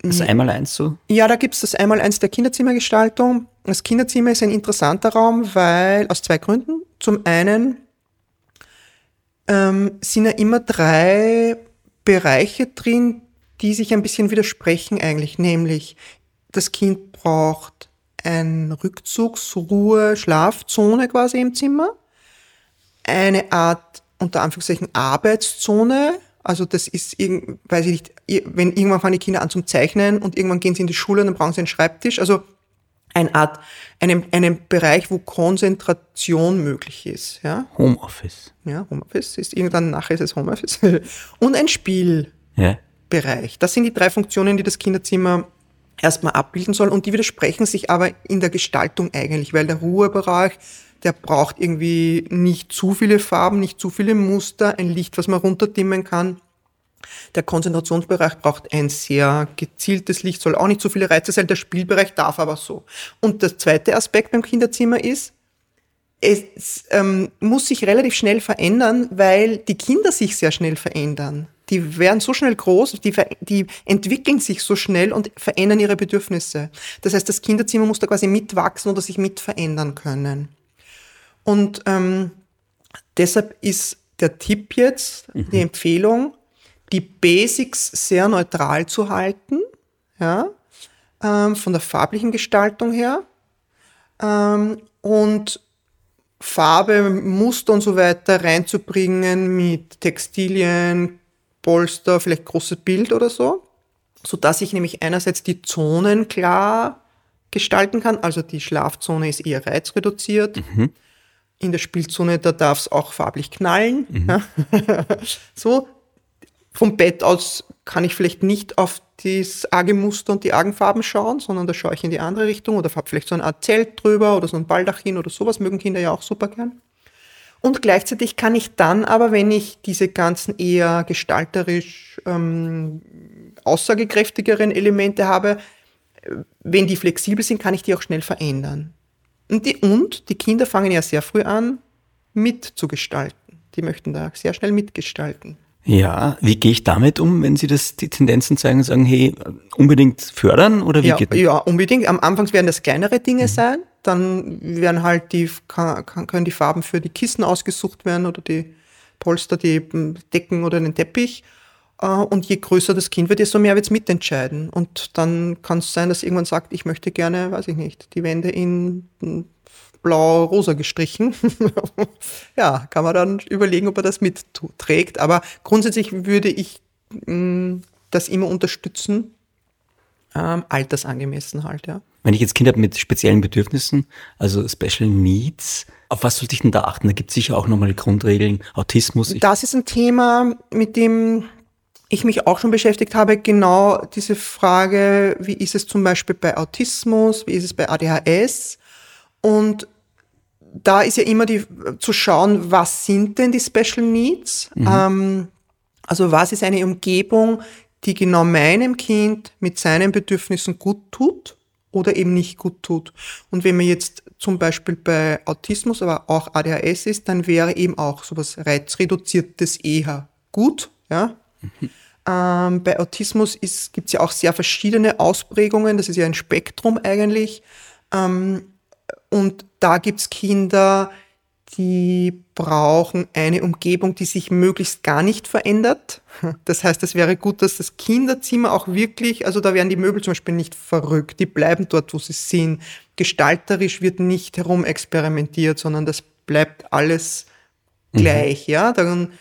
das Einmaleins so? Ja, da gibt's das einmal eins der Kinderzimmergestaltung. Das Kinderzimmer ist ein interessanter Raum, weil aus zwei Gründen. Zum einen ähm, sind ja immer drei Bereiche drin, die sich ein bisschen widersprechen eigentlich. Nämlich, das Kind braucht eine Rückzugs-, Ruhe-, Schlafzone quasi im Zimmer. Eine Art, unter Anführungszeichen, Arbeitszone. Also das ist, weiß ich nicht, wenn irgendwann fangen die Kinder an zum Zeichnen und irgendwann gehen sie in die Schule und dann brauchen sie einen Schreibtisch. Also eine Art, einen, einen Bereich, wo Konzentration möglich ist. Ja, Homeoffice. ja Homeoffice ist irgendwann, nachher ist es Homeoffice. [LAUGHS] Und ein Spielbereich. Ja. Das sind die drei Funktionen, die das Kinderzimmer erstmal abbilden soll und die widersprechen sich aber in der Gestaltung eigentlich, weil der Ruhebereich, der braucht irgendwie nicht zu viele Farben, nicht zu viele Muster, ein Licht, was man runterdimmen kann. Der Konzentrationsbereich braucht ein sehr gezieltes Licht, soll auch nicht so viele Reize sein. Der Spielbereich darf aber so. Und der zweite Aspekt beim Kinderzimmer ist, es ähm, muss sich relativ schnell verändern, weil die Kinder sich sehr schnell verändern. Die werden so schnell groß, die, die entwickeln sich so schnell und verändern ihre Bedürfnisse. Das heißt, das Kinderzimmer muss da quasi mitwachsen oder sich mit verändern können. Und ähm, deshalb ist der Tipp jetzt, die Empfehlung, die Basics sehr neutral zu halten, ja, ähm, von der farblichen Gestaltung her. Ähm, und Farbe, Muster und so weiter reinzubringen mit Textilien, Polster, vielleicht großes Bild oder so, so dass ich nämlich einerseits die Zonen klar gestalten kann. Also die Schlafzone ist eher reizreduziert. In der Spielzone, da darf es auch farblich knallen. Ja. [LAUGHS] so, vom Bett aus kann ich vielleicht nicht auf das arge Muster und die argen Farben schauen, sondern da schaue ich in die andere Richtung oder habe vielleicht so eine Art Zelt drüber oder so ein Baldachin oder sowas, mögen Kinder ja auch super gern. Und gleichzeitig kann ich dann aber, wenn ich diese ganzen eher gestalterisch ähm, aussagekräftigeren Elemente habe, äh, wenn die flexibel sind, kann ich die auch schnell verändern. Und die, und die Kinder fangen ja sehr früh an, mitzugestalten. Die möchten da sehr schnell mitgestalten. Ja, wie gehe ich damit um, wenn Sie das die Tendenzen zeigen und sagen, hey, unbedingt fördern oder wie Ja, geht das? ja, unbedingt. Am Anfang werden das kleinere Dinge sein. Dann werden halt die, kann, können die Farben für die Kissen ausgesucht werden oder die Polster, die Decken oder den Teppich. Äh, Und je größer das Kind wird, desto mehr wird es mitentscheiden. Und dann kann es sein, dass irgendwann sagt, ich möchte gerne, weiß ich nicht, die Wände in mm, blau-rosa gestrichen. [LAUGHS] ja, kann man dann überlegen, ob er das mitträgt. Aber grundsätzlich würde ich mm, das immer unterstützen, ähm, altersangemessen halt, ja. Wenn ich jetzt Kinder habe mit speziellen Bedürfnissen, also Special Needs, auf was sollte ich denn da achten? Da gibt es sicher auch nochmal Grundregeln, Autismus. Das ist ein Thema, mit dem ich mich auch schon beschäftigt habe. Genau diese Frage, wie ist es zum Beispiel bei Autismus, wie ist es bei ADHS? Und da ist ja immer die zu schauen, was sind denn die Special Needs? Ähm, also was ist eine Umgebung, die genau meinem Kind mit seinen Bedürfnissen gut tut oder eben nicht gut tut. Und wenn man jetzt zum Beispiel bei Autismus, aber auch ADHS ist, dann wäre eben auch sowas Reizreduziertes eher gut. Ja? Ähm, bei Autismus gibt es ja auch sehr verschiedene Ausprägungen, das ist ja ein Spektrum eigentlich. Ähm, und da gibt's Kinder, die brauchen eine Umgebung, die sich möglichst gar nicht verändert. Das heißt, es wäre gut, dass das Kinderzimmer auch wirklich, also da werden die Möbel zum Beispiel nicht verrückt, die bleiben dort, wo sie sind. Gestalterisch wird nicht herum experimentiert, sondern das bleibt alles gleich, ja. Dann,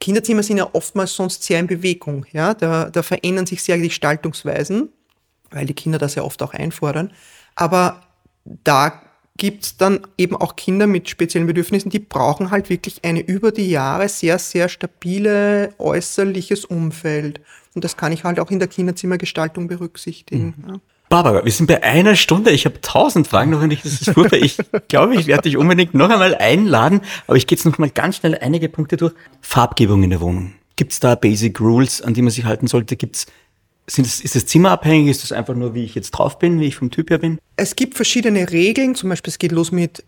Kinderzimmer sind ja oftmals sonst sehr in Bewegung, ja. Da, da verändern sich sehr die Gestaltungsweisen, weil die Kinder das ja oft auch einfordern. Aber da gibt's dann eben auch Kinder mit speziellen Bedürfnissen, die brauchen halt wirklich eine über die Jahre sehr, sehr stabile äußerliches Umfeld. Und das kann ich halt auch in der Kinderzimmergestaltung berücksichtigen. Mhm. Ja. Barbara, wir sind bei einer Stunde. Ich habe tausend Fragen noch und ich, das ist furchtbar. Ich glaube, ich werde dich unbedingt noch einmal einladen. Aber ich gehe jetzt noch mal ganz schnell einige Punkte durch. Farbgebung in der Wohnung. Gibt es da Basic Rules, an die man sich halten sollte? Gibt's sind es, ist es zimmerabhängig? Ist das einfach nur, wie ich jetzt drauf bin, wie ich vom Typ her bin? Es gibt verschiedene Regeln. Zum Beispiel, es geht los mit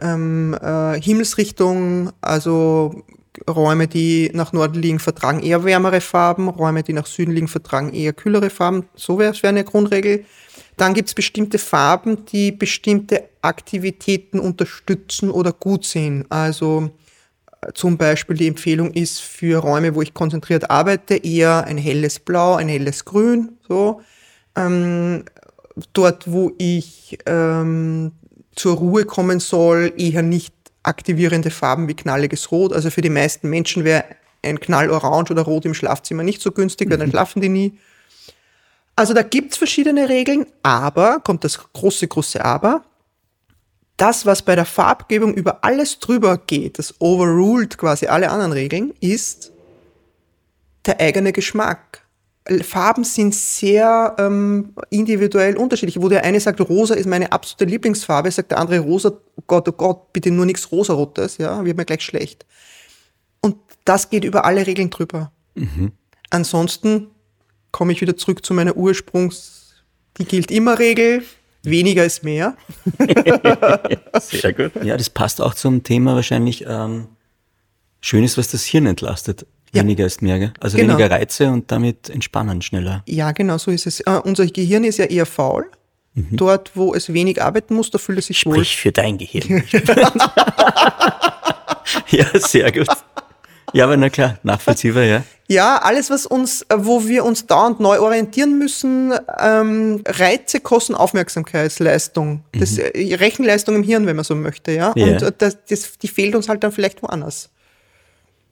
ähm, äh, Himmelsrichtung, also Räume, die nach Norden liegen, vertragen eher wärmere Farben, Räume, die nach Süden liegen, vertragen eher kühlere Farben. So wäre es eine Grundregel. Dann gibt es bestimmte Farben, die bestimmte Aktivitäten unterstützen oder gut sind. Also äh, zum Beispiel die Empfehlung ist für Räume, wo ich konzentriert arbeite, eher ein helles Blau, ein helles Grün. So. Ähm, dort, wo ich ähm, zur Ruhe kommen soll, eher nicht aktivierende Farben wie knalliges Rot. Also für die meisten Menschen wäre ein Knallorange oder Rot im Schlafzimmer nicht so günstig, weil dann mhm. schlafen die nie. Also da gibt's verschiedene Regeln, aber, kommt das große, große Aber, das, was bei der Farbgebung über alles drüber geht, das overruled quasi alle anderen Regeln, ist der eigene Geschmack. Farben sind sehr ähm, individuell unterschiedlich. Wo der eine sagt, rosa ist meine absolute Lieblingsfarbe, sagt der andere rosa, oh Gott, oh Gott, bitte nur nichts rosarotes, ja, wird mir gleich schlecht. Und das geht über alle Regeln drüber. Mhm. Ansonsten komme ich wieder zurück zu meiner Ursprungs, die gilt immer Regel, weniger ist mehr. [LAUGHS] Sehr gut. Ja, das passt auch zum Thema wahrscheinlich ähm, Schönes, was das Hirn entlastet. Ja. Weniger ist mehr, gell? Also genau. weniger Reize und damit entspannen schneller. Ja, genau, so ist es. Uh, unser Gehirn ist ja eher faul. Mhm. Dort, wo es wenig arbeiten muss, da fühlt es sich Sprich wohl. für dein Gehirn. [LAUGHS] ja, sehr gut. Ja, aber na klar, nachvollziehbar, ja. Ja, alles, was uns, wo wir uns dauernd neu orientieren müssen, ähm, Reize kosten Aufmerksamkeitsleistung. Das, mhm. Äh, Rechenleistung im Hirn, wenn man so möchte, ja. ja. Und das, das, die fehlt uns halt dann vielleicht woanders.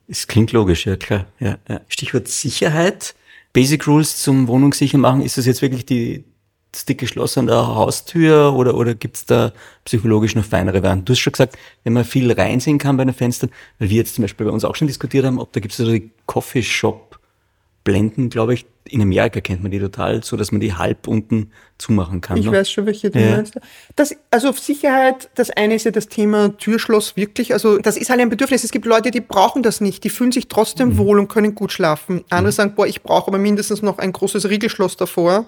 Es klingt logisch, ja klar. Ja, ja. Stichwort Sicherheit. Basic Rules zum Wohnungssicher machen. Ist das jetzt wirklich die, das dicke Schloss an der Haustür oder, oder gibt's da psychologisch noch feinere Varianten? Du hast schon gesagt, wenn man viel reinsehen kann bei den Fenstern, weil wir jetzt zum Beispiel bei uns auch schon diskutiert haben, ob da gibt's so die Coffeeshop Blenden, glaube ich, in Amerika kennt man die total, so dass man die halb unten zumachen kann. Ich ne? weiß schon, welche du ja. meinst. Das, also auf Sicherheit, das eine ist ja das Thema Türschloss wirklich. Also das ist halt ein Bedürfnis. Es gibt Leute, die brauchen das nicht. Die fühlen sich trotzdem mhm. wohl und können gut schlafen. Andere mhm. sagen, boah, ich brauche aber mindestens noch ein großes Riegelschloss davor.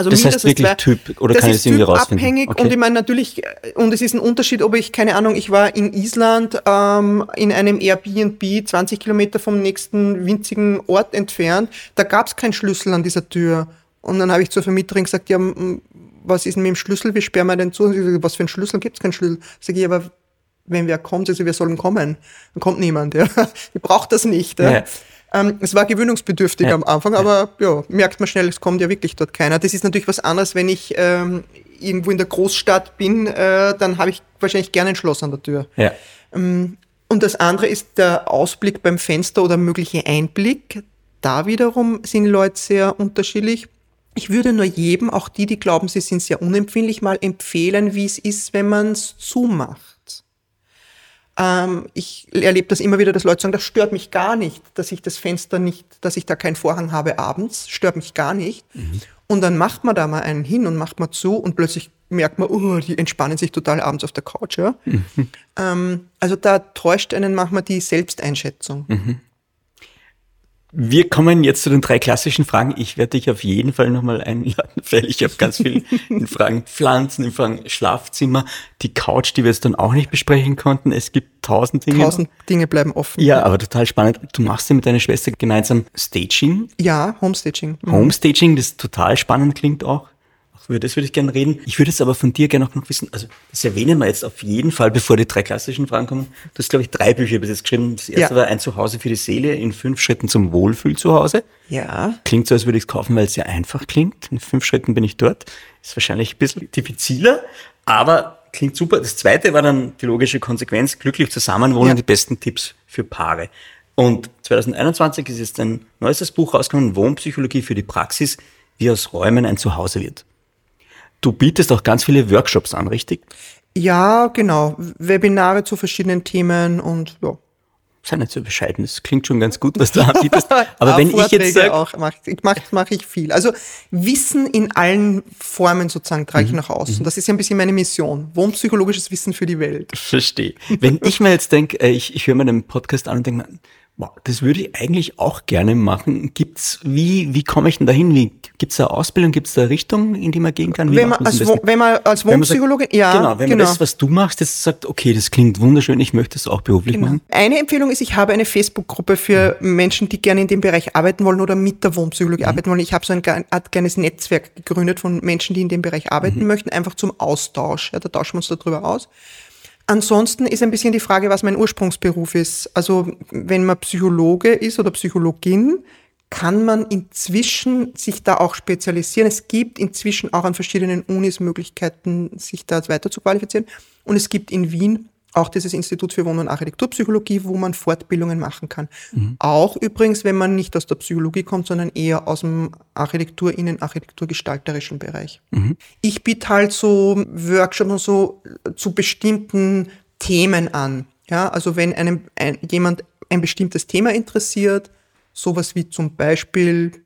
Also das heißt wirklich zwei, Typ oder kann ich es irgendwie rausfinden? abhängig okay. und ich meine natürlich, und es ist ein Unterschied, ob ich, keine Ahnung, ich war in Island ähm, in einem Airbnb 20 Kilometer vom nächsten winzigen Ort entfernt, da gab es keinen Schlüssel an dieser Tür. Und dann habe ich zur Vermieterin gesagt, ja, was ist denn mit dem Schlüssel, wie sperren wir denn zu? Sage, was für einen Schlüssel, gibt es keinen Schlüssel? Sag ich, aber wenn wer kommt, also wir sollen kommen. Dann kommt niemand, ja. [LAUGHS] Ich brauche das nicht. Ja. ja. Ähm, es war gewöhnungsbedürftig ja. am Anfang, aber ja, merkt man schnell, es kommt ja wirklich dort keiner. Das ist natürlich was anderes, wenn ich ähm, irgendwo in der Großstadt bin, äh, dann habe ich wahrscheinlich gerne ein Schloss an der Tür. Ja. Ähm, und das andere ist der Ausblick beim Fenster oder mögliche Einblick. Da wiederum sind Leute sehr unterschiedlich. Ich würde nur jedem, auch die, die glauben, sie sind sehr unempfindlich, mal empfehlen, wie es ist, wenn man es zumacht. Ähm, ich erlebe das immer wieder, dass Leute sagen, das stört mich gar nicht, dass ich das Fenster nicht, dass ich da keinen Vorhang habe abends, stört mich gar nicht. Mhm. Und dann macht man da mal einen hin und macht mal zu und plötzlich merkt man, oh, die entspannen sich total abends auf der Couch. Ja? Mhm. Ähm, also da täuscht einen manchmal die Selbsteinschätzung. Mhm. Wir kommen jetzt zu den drei klassischen Fragen. Ich werde dich auf jeden Fall nochmal einladen, [LAUGHS] weil ich habe ganz viel in Fragen Pflanzen, in Fragen Schlafzimmer, die Couch, die wir jetzt dann auch nicht besprechen konnten. Es gibt tausend Dinge. Tausend Dinge bleiben offen. Ja, aber total spannend. Du machst ja mit deiner Schwester gemeinsam Staging. Ja, Homestaging. Mhm. Homestaging, das total spannend klingt auch über das würde ich gerne reden. Ich würde es aber von dir gerne auch noch wissen, also das erwähnen wir jetzt auf jeden Fall, bevor die drei klassischen Fragen kommen. Du hast, glaube ich, drei Bücher bis jetzt geschrieben. Das erste ja. war Ein Zuhause für die Seele in fünf Schritten zum Wohlfühl zu Hause. Ja. Klingt so, als würde ich es kaufen, weil es sehr einfach klingt. In fünf Schritten bin ich dort. Ist wahrscheinlich ein bisschen diffiziler, aber klingt super. Das zweite war dann die logische Konsequenz, glücklich zusammenwohnen, ja. die besten Tipps für Paare. Und 2021 ist jetzt ein neuestes Buch rausgekommen, Wohnpsychologie für die Praxis, wie aus Räumen ein Zuhause wird. Du bietest auch ganz viele Workshops an, richtig? Ja, genau. Webinare zu verschiedenen Themen und ja. Sei nicht so bescheiden, das klingt schon ganz gut, was du anbietest. [LAUGHS] Aber wenn ich jetzt sage... auch mache ich, mach, mach ich viel. Also Wissen in allen Formen sozusagen trage ich nach außen. Das ist ja ein bisschen meine Mission. Wohnpsychologisches Wissen für die Welt. Verstehe. Wenn ich mir jetzt denke, äh, ich, ich höre mir den Podcast an und denke, Wow, das würde ich eigentlich auch gerne machen. Gibt's, wie, wie komme ich denn dahin? Wie, gibt's da Ausbildung? Gibt's da Richtung, in die man gehen kann? Wie Wenn man, als, wenn man als Wohnpsychologin, ja, Genau, wenn man das, was du machst, das sagt, okay, das klingt wunderschön, ich möchte es auch beruflich machen. Eine Empfehlung ist, ich habe eine Facebook-Gruppe für Menschen, die gerne in dem Bereich arbeiten wollen oder mit der Wohnpsychologie arbeiten wollen. Ich habe so ein Art kleines Netzwerk gegründet von Menschen, die in dem Bereich arbeiten möchten, einfach zum Austausch. Ja, da tauschen wir uns darüber aus. Ansonsten ist ein bisschen die Frage, was mein Ursprungsberuf ist. Also wenn man Psychologe ist oder Psychologin, kann man inzwischen sich da auch spezialisieren. Es gibt inzwischen auch an verschiedenen Unis Möglichkeiten, sich da weiter zu qualifizieren. Und es gibt in Wien auch dieses Institut für Wohn- und Architekturpsychologie, wo man Fortbildungen machen kann. Auch übrigens, wenn man nicht aus der Psychologie kommt, sondern eher aus dem Architektur, innen Architekturgestalterischen Bereich. Ich biete halt so Workshops und so zu bestimmten Themen an. Ja, also wenn einem ein, jemand ein bestimmtes Thema interessiert, sowas wie zum Beispiel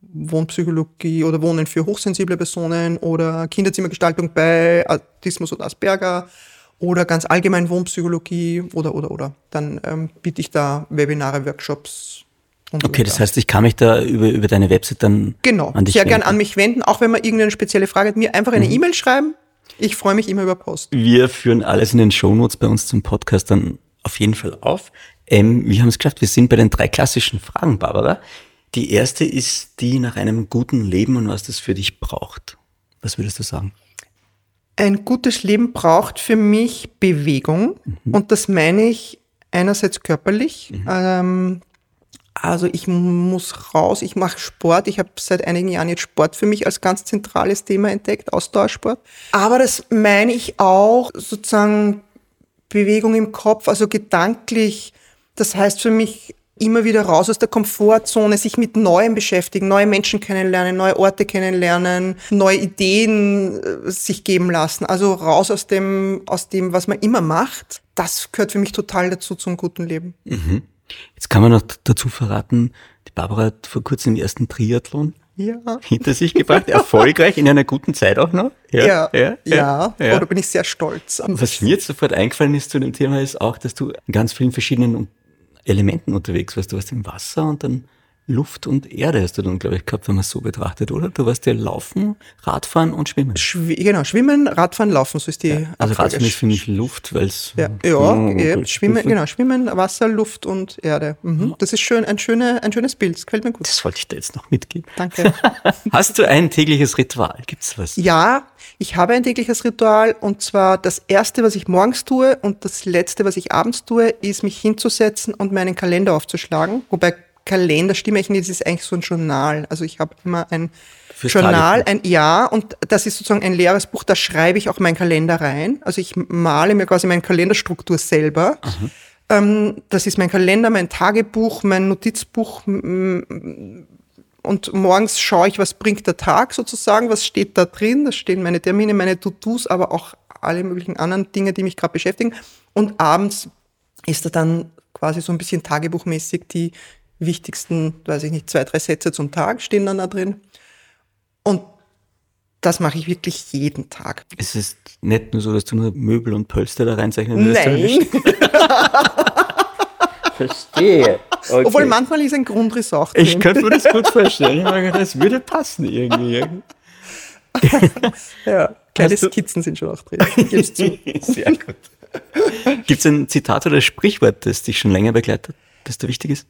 Wohnpsychologie oder Wohnen für hochsensible Personen oder Kinderzimmergestaltung bei Autismus oder Asperger oder ganz allgemein Wohnpsychologie oder, oder, oder. Dann ähm, biete ich da Webinare, Workshops. Und Okay, das heißt, ich kann mich da über, über deine Website dann Genau, an dich sehr gern wenden. an mich wenden, auch wenn man irgendeine spezielle Frage hat, mir einfach Mhm. eine E-Mail schreiben. Ich freue mich immer über Post. Wir führen alles in den Shownotes bei uns zum Podcast dann auf jeden Fall auf. Ähm, wir haben es geschafft, wir sind bei den drei klassischen Fragen, Barbara. Die erste ist die nach einem guten Leben und was das für dich braucht. Was würdest du sagen? Ein gutes Leben braucht für mich Bewegung und das meine ich einerseits körperlich. Ähm, also ich muss raus, ich mache Sport. Ich habe seit einigen Jahren jetzt Sport für mich als ganz zentrales Thema entdeckt, Ausdauersport. Aber das meine ich auch sozusagen Bewegung im Kopf, also gedanklich. Das heißt für mich immer wieder raus aus der Komfortzone, sich mit Neuem beschäftigen, neue Menschen kennenlernen, neue Orte kennenlernen, neue Ideen äh, sich geben lassen. Also raus aus dem, aus dem, was man immer macht. Das gehört für mich total dazu zum guten Leben. Jetzt kann man noch dazu verraten, die Barbara hat vor kurzem den ersten Triathlon Ja. hinter sich gebracht, erfolgreich in einer guten Zeit auch noch. Ja, ja, ja. Oh, da bin ich sehr stolz. Was mir jetzt sofort eingefallen ist zu dem Thema ist auch, dass du in ganz vielen verschiedenen Elementen unterwegs warst. Du warst im Wasser und dann Luft und Erde hast du dann, glaube ich, gehabt, wenn man es so betrachtet, oder? Du warst ja Laufen, Radfahren und Schwimmen. Schwi genau, Schwimmen, Radfahren, Laufen, so ist die Also Abfolge. Radfahren ist für mich Luft, weil es... Ja, ja, ja Schwimmen, genau, Schwimmen, Wasser, Luft und Erde. Mhm. Das ist schön, ein, schöne, ein schönes Bild, das gefällt mir gut. Das wollte ich dir jetzt noch mitgeben. Danke. [LAUGHS] Hast du ein tägliches Ritual? Gibt's was? Ja, ich habe ein tägliches Ritual und zwar das erste, was ich morgens tue und das letzte, was ich abends tue, ist mich hinzusetzen und meinen Kalender aufzuschlagen. Wobei Kalender stimme ich nicht, das ist eigentlich so ein Journal. Also ich habe immer ein Fürs Journal, Tagebuch. ein Ja und das ist sozusagen ein leeres Buch, da schreibe ich auch meinen Kalender rein. Also ich male mir quasi meine Kalenderstruktur selber. Ähm, das ist mein Kalender, mein Tagebuch, mein Notizbuch, und morgens schaue ich, was bringt der Tag sozusagen, was steht da drin. Da stehen meine Termine, meine To-Dos, aber auch alle möglichen anderen Dinge, die mich gerade beschäftigen. Und abends ist da dann quasi so ein bisschen tagebuchmäßig die wichtigsten, weiß ich nicht, zwei, drei Sätze zum Tag stehen dann da drin. Und das mache ich wirklich jeden Tag. Es ist nicht nur so, dass du nur Möbel und Pölster da reinzeichnen würdest. Nein, [LAUGHS] Verstehe. Okay. obwohl manchmal ist ein Grundriss auch drin. ich könnte mir das gut vorstellen. Ich meine, Das würde passen irgendwie. ja, [LAUGHS] kleine Skizzen sind schon auch drin. Gib's zu. [LAUGHS] Sehr gut. Gibt es ein Zitat oder Sprichwort, das dich schon länger begleitet, das dir wichtig ist?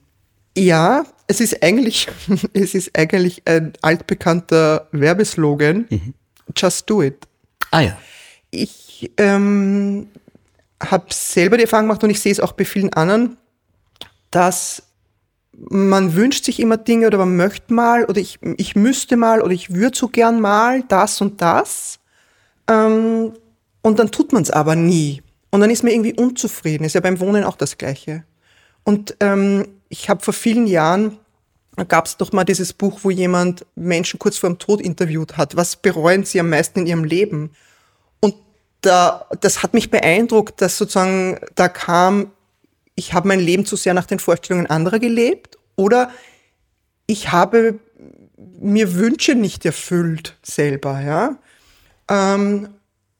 Ja, es ist eigentlich, [LAUGHS] es ist eigentlich ein altbekannter Werbeslogan. Just do it. Ah ja. Ich ähm, habe selber die Erfahrung gemacht und ich sehe es auch bei vielen anderen, dass man wünscht sich immer Dinge oder man möchte mal oder ich, ich müsste mal oder ich würde so gern mal das und das. Ähm, und dann tut man es aber nie. Und dann ist man irgendwie unzufrieden. Ist ja beim Wohnen auch das Gleiche. Und ähm, ich habe vor vielen Jahren, gab es doch mal dieses Buch, wo jemand Menschen kurz vor dem Tod interviewt hat. Was bereuen sie am meisten in ihrem Leben? Und da, das hat mich beeindruckt, dass sozusagen da kam, ich habe mein Leben zu sehr nach den Vorstellungen anderer gelebt oder ich habe mir Wünsche nicht erfüllt selber, ja. Ähm,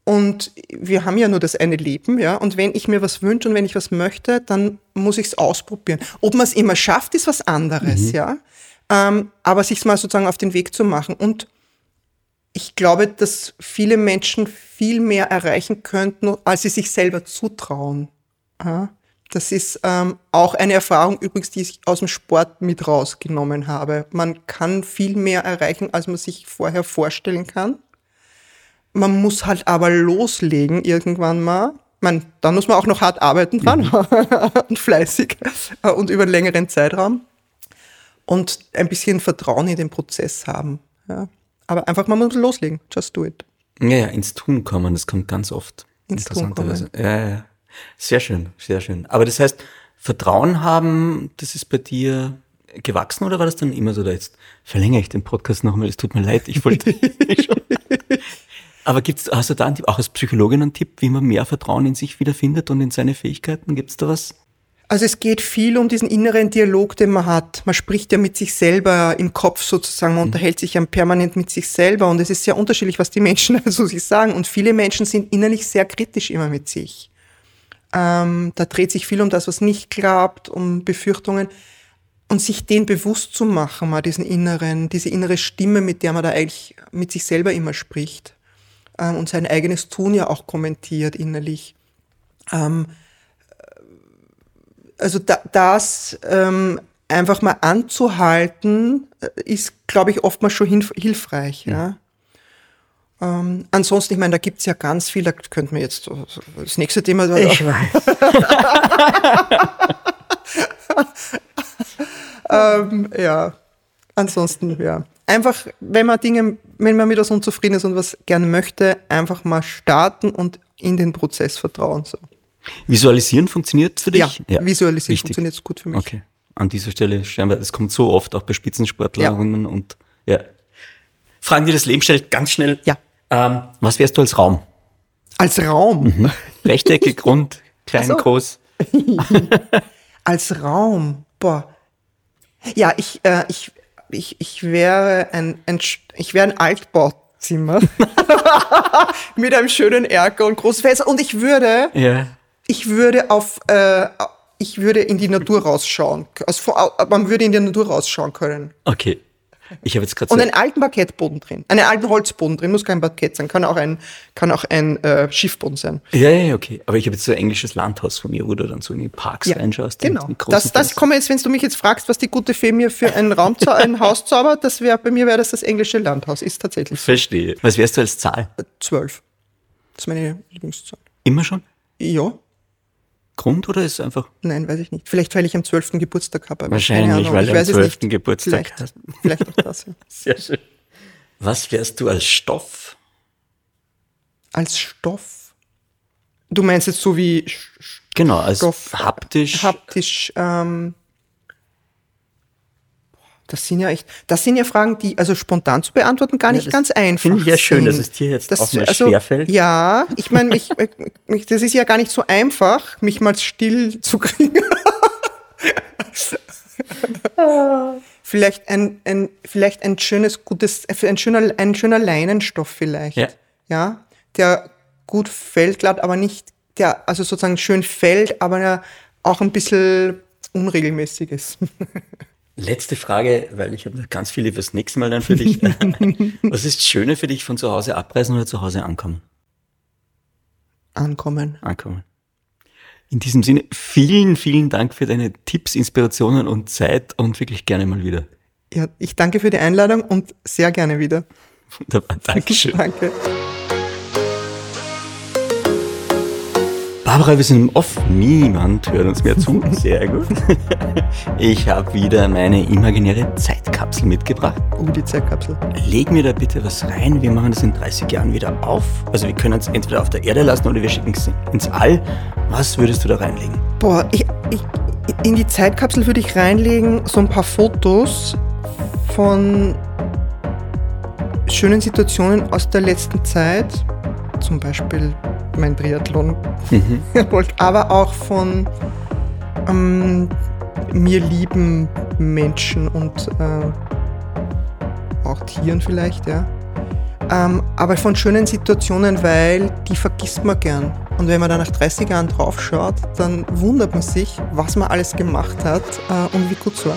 und wir haben ja nur das eine Leben, ja. Und wenn ich mir was wünsche und wenn ich was möchte, dann muss ich es ausprobieren. Ob man es immer schafft, ist was anderes, mhm. ja. Ähm, aber sich mal sozusagen auf den Weg zu machen. Und ich glaube, dass viele Menschen viel mehr erreichen könnten, als sie sich selber zutrauen. Ja? Das ist ähm, auch eine Erfahrung übrigens, die ich aus dem Sport mit rausgenommen habe. Man kann viel mehr erreichen, als man sich vorher vorstellen kann. Man muss halt aber loslegen irgendwann mal. Man, dann muss man auch noch hart arbeiten dran mhm. [LAUGHS] und fleißig äh, und über einen längeren Zeitraum und ein bisschen Vertrauen in den Prozess haben. Ja. Aber einfach mal loslegen. Just do it. Ja, ja, ins Tun kommen, das kommt ganz oft. Ins Tun kommen. Ja, ja. Sehr schön, sehr schön. Aber das heißt, Vertrauen haben, das ist bei dir gewachsen oder war das dann immer so, da jetzt verlängere ich den Podcast nochmal, es tut mir leid, ich wollte [LAUGHS] schon. Aber gibt's, hast du da einen Tipp, auch als Psychologin einen Tipp, wie man mehr Vertrauen in sich wiederfindet und in seine Fähigkeiten? Gibt's da was? Also es geht viel um diesen inneren Dialog, den man hat. Man spricht ja mit sich selber im Kopf sozusagen, man mhm. unterhält sich ja permanent mit sich selber und es ist sehr unterschiedlich, was die Menschen [LAUGHS] also sich sagen. Und viele Menschen sind innerlich sehr kritisch immer mit sich. Ähm, da dreht sich viel um das, was nicht klappt, um Befürchtungen. Und sich den bewusst zu machen, mal diesen inneren, diese innere Stimme, mit der man da eigentlich mit sich selber immer spricht. Ähm, und sein eigenes Tun ja auch kommentiert innerlich. Ähm, also da, das ähm, einfach mal anzuhalten, äh, ist, glaube ich, oftmals schon hilfreich. Ja. ja. Ähm, ansonsten, ich meine, da gibt's ja ganz viel, da könnten wir jetzt das nächste Thema. Ich weiß. [LAUGHS] ähm, ja, ansonsten, ja. Einfach, wenn man Dinge, wenn man mit was unzufrieden ist und was gerne möchte, einfach mal starten und in den Prozess vertrauen. So. Visualisieren funktioniert für dich? Ja, ja. visualisieren Wichtig. funktioniert gut für mich. Okay. An dieser Stelle scheinbar, das kommt so oft auch bei Spitzensportlerinnen ja. und ja. Fragen, die das Leben stellt, ganz schnell. Ja. Ähm, was wärst du als Raum? Als Raum? Mhm. Rechteckig, [LAUGHS] rund, klein, so. groß. [LAUGHS] als Raum, boah. Ja, ich, äh, ich, ich, ich wäre ein, ein ich wäre ein Altbauzimmer [LAUGHS] mit einem schönen Erker und großen Fenster und ich würde, ja. ich würde auf, äh, ich würde in die Natur rausschauen. Also man würde in die Natur rausschauen können. Okay. Ich habe jetzt gerade und einen alten Parkettboden drin, einen alten Holzboden drin, muss kein Parkett sein, kann auch ein kann auch ein äh, Schiffboden sein. Ja, ja, okay. Aber ich habe jetzt so ein englisches Landhaus von mir, wo du dann so in die Parks ja, reinschaust. Genau. Das, das komme jetzt, wenn du mich jetzt fragst, was die gute Fee mir für einen Raum, ein [LAUGHS] Haus zaubert, das wäre bei mir wäre das das englische Landhaus, ist tatsächlich. Verstehe. Was wärst du als Zahl? Zwölf. Das ist meine Lieblingszahl. Immer schon? Ja. Grund oder ist es einfach? Nein, weiß ich nicht. Vielleicht, weil ich am 12. Geburtstag habe. Wahrscheinlich, weil du am 12. Geburtstag vielleicht, hast. Vielleicht auch das, ja. [LAUGHS] Sehr schön. Was wärst du als Stoff? Als Stoff? Du meinst jetzt so wie Genau, als Stoff, haptisch. Haptisch, ähm, das sind ja echt, das sind ja Fragen, die also spontan zu beantworten gar nicht ja, ganz einfach Finde ich ja schön, dass es dir jetzt das, auch mal also, schwerfällt. Ja, ich meine, mich, [LAUGHS] mich, das ist ja gar nicht so einfach, mich mal still zu kriegen. [LAUGHS] vielleicht ein, ein, vielleicht ein schönes, gutes, ein schöner, ein schöner Leinenstoff vielleicht. Ja. ja. Der gut fällt, glatt, aber nicht, der, also sozusagen schön fällt, aber auch ein bisschen unregelmäßig ist. [LAUGHS] Letzte Frage, weil ich habe ganz viele fürs nächste Mal dann für dich. [LAUGHS] [LAUGHS] Was ist schöner für dich, von zu Hause abreisen oder zu Hause ankommen? Ankommen. Ankommen. In diesem Sinne, vielen, vielen Dank für deine Tipps, Inspirationen und Zeit und wirklich gerne mal wieder. Ja, ich danke für die Einladung und sehr gerne wieder. Wunderbar, Dankeschön. [LAUGHS] danke. Barbara, wir sind im Off. Niemand hört uns mehr zu. Sehr gut. [LAUGHS] Ich habe wieder meine imaginäre Zeitkapsel mitgebracht. Oh, die Zeitkapsel. Leg mir da bitte was rein. Wir machen das in 30 Jahren wieder auf. Also wir können es entweder auf der Erde lassen oder wir schicken es ins All. Was würdest du da reinlegen? Boah, ich, ich, in die Zeitkapsel würde ich reinlegen so ein paar Fotos von schönen Situationen aus der letzten Zeit. Zum Beispiel mein Triathlon [LAUGHS] Erfolg, aber auch von ähm, mir lieben Menschen und äh, auch Tieren vielleicht, ja. Ähm, aber von schönen Situationen, weil die vergisst man gern. Und wenn man dann nach 30 Jahren draufschaut, dann wundert man sich, was man alles gemacht hat äh, und wie gut es war.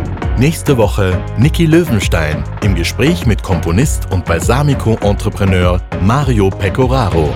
Nächste Woche Niki Löwenstein im Gespräch mit Komponist und Balsamico-Entrepreneur Mario Pecoraro.